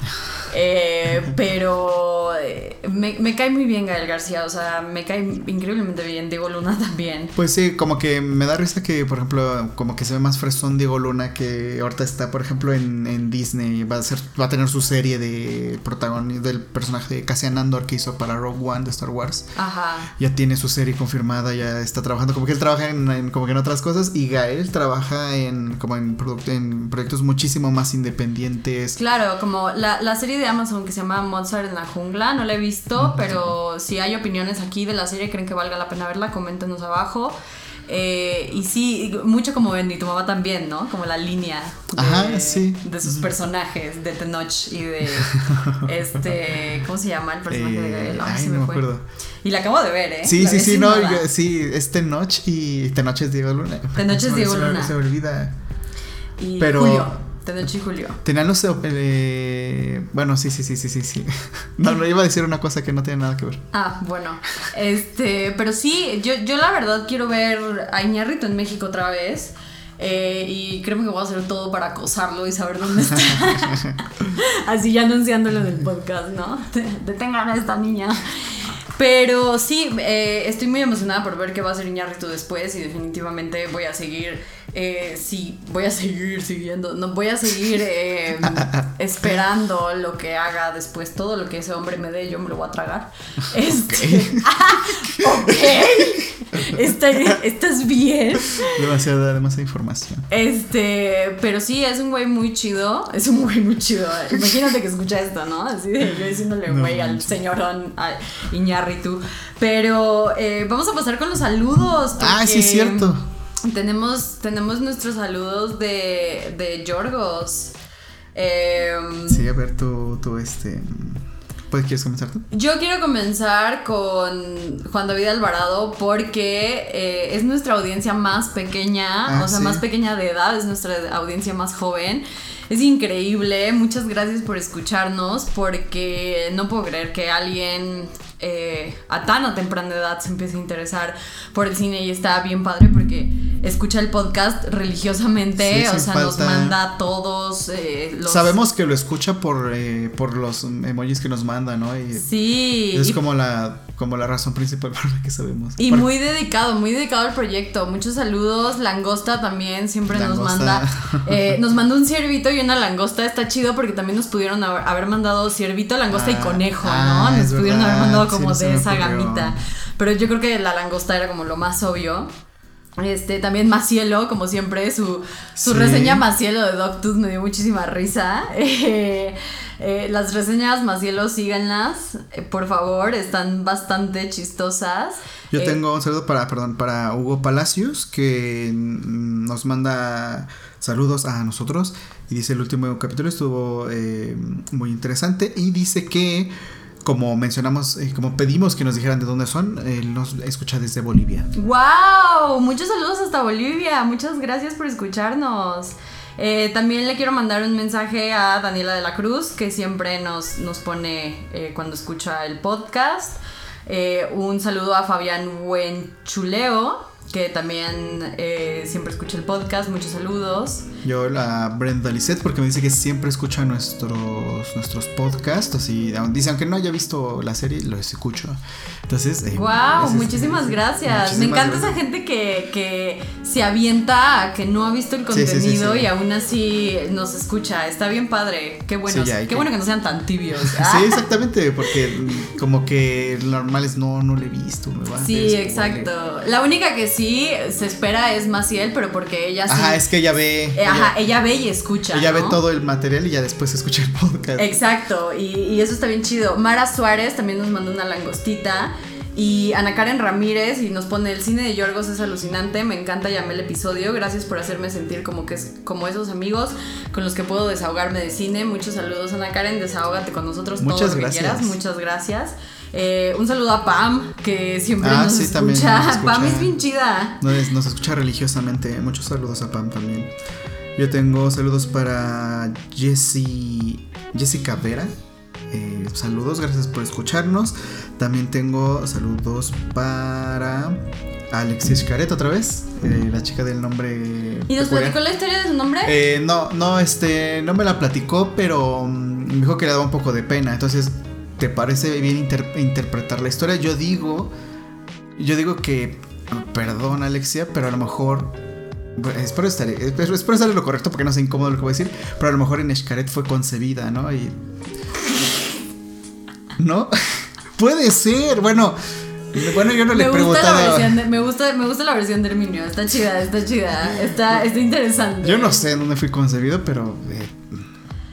Eh, pero eh, me, cae muy bien Gael García, o sea, me cae increíblemente bien Diego Luna también. Pues sí, como que me da risa que, por ejemplo, como que se ve más fresón Diego Luna que ahorita está, por ejemplo, en, Disney, va a ser, va a tener su serie de protagonista del personaje de Cassian Andor que hizo para Rogue One de Star Wars. Ajá. Ya tiene su serie confirmada, ya está trabajando, como que él trabaja en, como que en otras cosas y Gael trabaja en como en, en proyectos muchísimo más independientes. Claro, como la, la serie de Amazon que se llama Mozart en la jungla. No la he visto, pero si hay opiniones aquí de la serie, creen que valga la pena verla, coméntenos abajo. Eh, y sí, mucho como en tu mamá también, ¿no? Como la línea de, de sus personajes, de Tenoch y de este, ¿cómo se llama el personaje de Gael? Ay, no me, acuerdo. Y la acabo de ver, ¿eh? Sí, sí, sí, no, sí, es Tenoch y Tenoch es Diego Luna. Tenoch es Diego Luna. Se me olvida. Y pero Julio. Tenoch y Julio. Tenían los. Eh, bueno, sí, sí, sí, sí, sí, sí. No, no iba a decir una cosa que no tiene nada que ver. Ah, bueno. Este, pero sí, yo, yo la verdad quiero ver a Iñarrito en México otra vez. Eh, y creo que voy a hacer todo para acosarlo y saber dónde está. Así ya anunciándolo en el podcast, ¿no? Detengan a esta niña. Pero sí, eh, estoy muy emocionada por ver qué va a hacer Iñarrito después y definitivamente voy a seguir eh, sí, voy a seguir siguiendo, no voy a seguir em, esperando lo que haga después, todo lo que ese hombre me dé, yo me lo voy a tragar. Este, ok, ¿Estás bien? Demasiada, demasiada información. Este, pero sí, es un güey muy chido, es un güey muy chido. Imagínate que escucha esto, ¿no? Así de yo diciéndole güey al señorón a Iñarritu. Pero eh, vamos a pasar con los saludos. Ah, sí, es cierto. Tenemos, tenemos nuestros saludos de, de Yorgos. Em, sí, a ver, tú, tú, este. ¿Puedes, ¿Quieres comenzar tú? Yo quiero comenzar con Juan David Alvarado porque eh, es nuestra audiencia más pequeña, ah, o sea, más pequeña de edad, es nuestra audiencia más joven. Es increíble, muchas gracias por escucharnos porque no puedo creer que alguien eh, a tan a temprana edad se empiece a interesar por el cine y está bien padre porque escucha el podcast religiosamente, o sea, nos manda todos eh, los... Sabemos que lo escucha por, eh, por los emojis que nos manda, ¿no? Y sí. Es como la como la razón principal por la que sabemos. Y muy dedicado, muy dedicado al proyecto. Muchos saludos. Langosta también siempre nos manda. Eh, nos mandó un ciervito y una langosta. Está chido porque también nos pudieron haber, mandado ciervito, langosta y ah, conejo, ¿no? Ah, nos pudieron haber mandado como de esa gamita. Pero yo creo que la langosta era como lo más obvio. Este, también Macielo, como siempre, su, su reseña Macielo de Doctus me dio muchísima risa. Eh, eh, las reseñas Macielo, síganlas, eh, por favor, están bastante chistosas. Yo tengo un saludo para, perdón, para Hugo Palacios, que nos manda saludos a nosotros. Y dice el último capítulo estuvo muy interesante. Y dice que como mencionamos, eh, como pedimos que nos dijeran de dónde son, él nos escucha desde Bolivia. ¡Wow! Muchos saludos hasta Bolivia. Muchas gracias por escucharnos. Eh, también le quiero mandar un mensaje a Daniela de la Cruz, que siempre nos, nos pone eh, cuando escucha el podcast. un saludo a Fabián Buenchuleo, que también eh, siempre escucha el podcast. Muchos saludos. Yo la Brenda Lisette porque me dice que siempre escucha nuestros, nuestros podcasts. Así, dice, aunque no haya visto la serie, lo escucho. Entonces, wow, eh, muchísimas gracias. me encanta esa gente que, que, se avienta a que no ha visto el contenido y aún así nos escucha. Está bien padre. Qué bueno. qué bueno que no sean tan tibios. Sí, exactamente, porque como que normal es no, no le he visto. sí, exacto. La única que sí se espera es Maciel, pero porque ella sí. Ajá, es que ella ve. Eh, ajá, ella, ve y escucha. Ella ve todo el material y ya después escucha el podcast. Exacto, y, y eso está bien chido. Mara Suárez también nos mandó una langostita. Y Ana Karen Ramírez y nos pone el cine de Yorgos es alucinante, me encanta llamé el episodio, gracias por hacerme sentir como que es como esos amigos con los que puedo desahogarme de cine. Muchos saludos Ana Karen, desahógate con nosotros Muchas todo lo gracias. que quieras. Muchas gracias. Eh, un saludo a Pam, que siempre Ah, nos, sí, escucha. también nos escucha. Pam es bien chida. Nos, nos escucha religiosamente. Muchos saludos a Pam también. Yo tengo saludos para Jessie, Jessica Vera. Eh, saludos, gracias por escucharnos. También tengo saludos para Alexis Caret otra vez, eh, la chica del nombre. ¿Y nos platicó la historia de su nombre? Eh, no, no, este, no me la platicó, pero mm, me dijo que le daba un poco de pena. Entonces, ¿te parece bien inter- interpretar la historia? Yo digo, yo digo que, perdón Alexia, pero a lo mejor, espero estar, espero, estar en lo correcto porque no sé incómodo lo que voy a decir, pero a lo mejor en Xcaret fue concebida, ¿no? Y, ¿no? Puede ser, bueno. Bueno, yo no le he me gusta, la preguntado. versión de- me, gusta, me gusta la versión de Herminio. Está chida, está chida. Está, está interesante. Yo no sé dónde fui concebido, pero eh,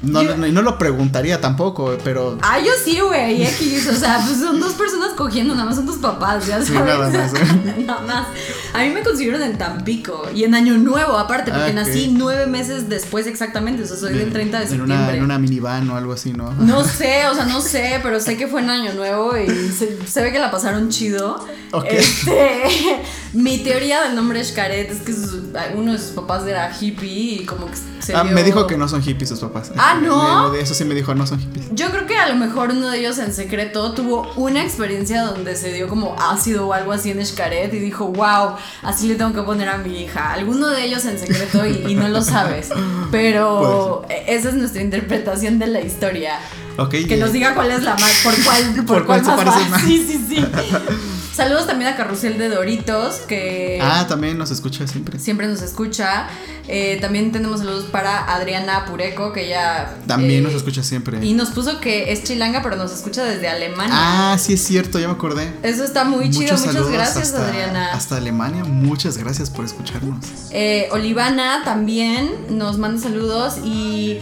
no, Yo- no, no lo preguntaría tampoco, pero Ah, yo sí, güey. X. O sea, pues son dos personas cogiendo, nada más son tus papás, ya sabes. Sí, nada más, ¿eh? nada más. A mí me consiguieron en Tampico y en Año Nuevo, aparte, porque Ah, nací nueve meses después exactamente. O sea, soy del 30 de en septiembre. una, en una minivan o algo así, ¿no? No sé, o sea, no sé, pero sé que fue en Año Nuevo y se, se ve que la pasaron chido. Ok. Este, mi teoría del nombre Xcaret es que sus- uno de sus papás era hippie y como que se Ah, vio- me dijo que no son hippies sus papás. Ah, ¿no? Eso sí me dijo, no son hippies. Yo creo que a lo mejor uno de ellos en secreto tuvo una experiencia donde se dio como ácido o algo así en Xcaret y dijo, wow, así le tengo que poner a mi hija. Alguno de ellos en secreto y, y no lo sabes. Pero esa es nuestra interpretación de la historia. Ok. Que eh, nos diga cuál es la más, por cuál, por, ¿Por cuál cuál se más parece más? Sí, sí, sí. Saludos también a Carrusel de Doritos, que Ah, también nos escucha siempre. siempre nos escucha. Eh, también tenemos saludos para Adriana Pureco, que ya... También eh, nos escucha siempre. Y nos puso que es chilanga, pero nos escucha desde Alemania. Ah, sí es cierto, ya me acordé. Eso está muy chido. Muchas gracias, hasta, Adriana. Hasta Alemania, muchas gracias por escucharnos. Eh, Olivana también nos manda saludos y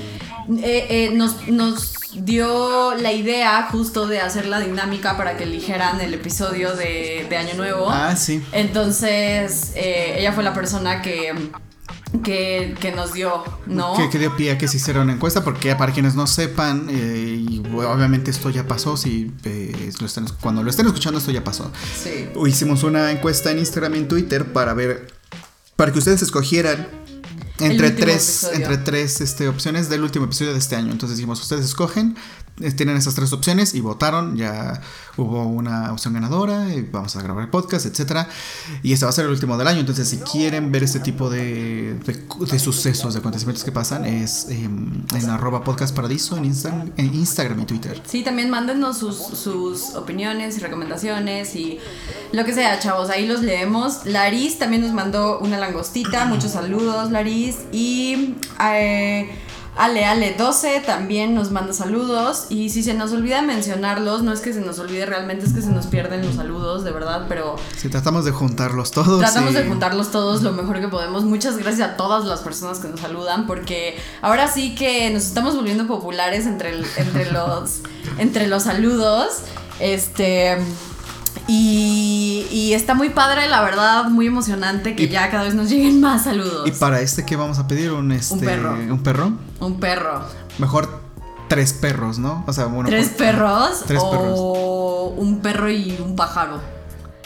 eh, eh, nos, nos dio la idea justo de hacer la dinámica para que eligieran el episodio de, de Año Nuevo. Ah, sí. Entonces, eh, ella fue la persona que, que, que nos dio, ¿no? Que, que dio pie a que se hiciera una encuesta, porque para quienes no sepan, eh, y obviamente esto ya pasó, si eh, lo cuando lo estén escuchando esto ya pasó. Sí. Hicimos una encuesta en Instagram y en Twitter para ver, para que ustedes escogieran entre tres, episodio. entre tres este, opciones del último episodio de este año. Entonces dijimos, ustedes escogen, eh, tienen esas tres opciones y votaron, ya hubo una opción ganadora, y vamos a grabar el podcast, etcétera. Y este va a ser el último del año. Entonces, si quieren ver este tipo de, de, de sucesos, de acontecimientos que pasan, es eh, en arroba podcast paradiso en, Insta- en Instagram y Twitter. Sí, también mándenos sus, sus opiniones y recomendaciones y lo que sea, chavos, ahí los leemos. Laris también nos mandó una langostita, muchos saludos, Laris. Y eh, Ale Ale 12 también nos manda saludos. Y si se nos olvida mencionarlos, no es que se nos olvide realmente, es que se nos pierden los saludos, de verdad, pero Si tratamos de juntarlos todos. Tratamos y- de juntarlos todos lo mejor que podemos. Muchas gracias a todas las personas que nos saludan porque ahora sí que nos estamos volviendo populares entre, el- entre, los, entre los saludos. Este. Y, y está muy padre, la verdad, muy emocionante que Y- ya cada vez nos lleguen más saludos. Y para este, ¿qué vamos a pedir? Un, este, perro. ¿Un perro? Un perro. Mejor tres perros, ¿no? O sea, uno ¿Tres perros? Tres o un perro y un pájaro.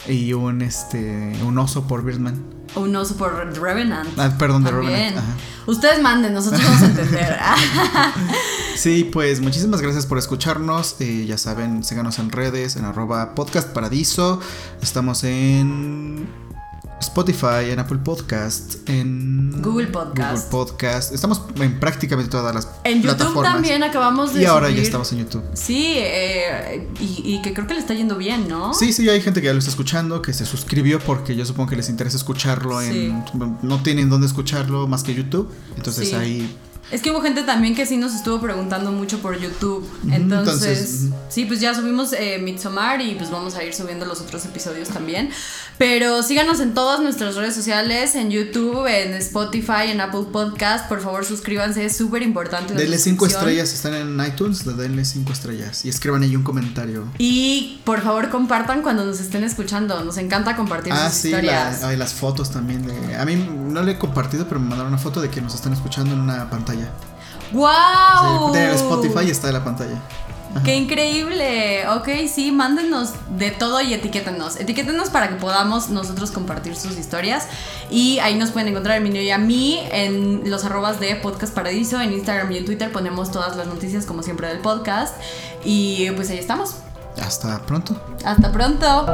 Y un, este, un oso por Birdman. Un oso por Revenant. Ah, perdón, de También. Revenant. Ajá. Ustedes manden, nosotros vamos a entender. Sí, pues muchísimas gracias por escucharnos. Eh, ya saben, síganos en redes, en arroba podcast paradiso. Estamos en Spotify, en Apple Podcast, en Google Podcast. Google Podcast. Estamos en prácticamente todas las En YouTube también acabamos de Y ahora ya estamos en YouTube. Sí, eh, y, y que creo que le está yendo bien, ¿no? Sí, sí, hay gente que ya lo está escuchando, que se suscribió porque yo supongo que les interesa escucharlo en... No tienen dónde escucharlo más que YouTube. Entonces Sí. ahí Es que hubo gente también que sí nos estuvo preguntando mucho por YouTube. Entonces, sí, pues ya subimos eh, Midsommar y pues vamos a ir subiendo los otros episodios también. Pero síganos en todas nuestras redes sociales, en YouTube, en Spotify, en Apple Podcast. Por favor, suscríbanse, es súper importante. Denle cinco estrellas, están en iTunes, denle cinco estrellas y escriban ahí un comentario. Y por favor, compartan cuando nos estén escuchando. Nos encanta compartir ah, sus sí, historias. La, las fotos también. De, a mí no le he compartido, pero me mandaron una foto de que nos están escuchando en una pantalla. ¡Wow! de Spotify está en la pantalla. ¡Qué increíble! Ok, sí, mándenos de todo y etiquétenos. Etiquétenos para que podamos nosotros compartir sus historias. Y ahí nos pueden encontrar a Minio y a mí en los arrobas de Podcast Paradiso. En Instagram y en Twitter ponemos todas las noticias, como siempre, del podcast. Y pues ahí estamos. Hasta pronto. Hasta pronto.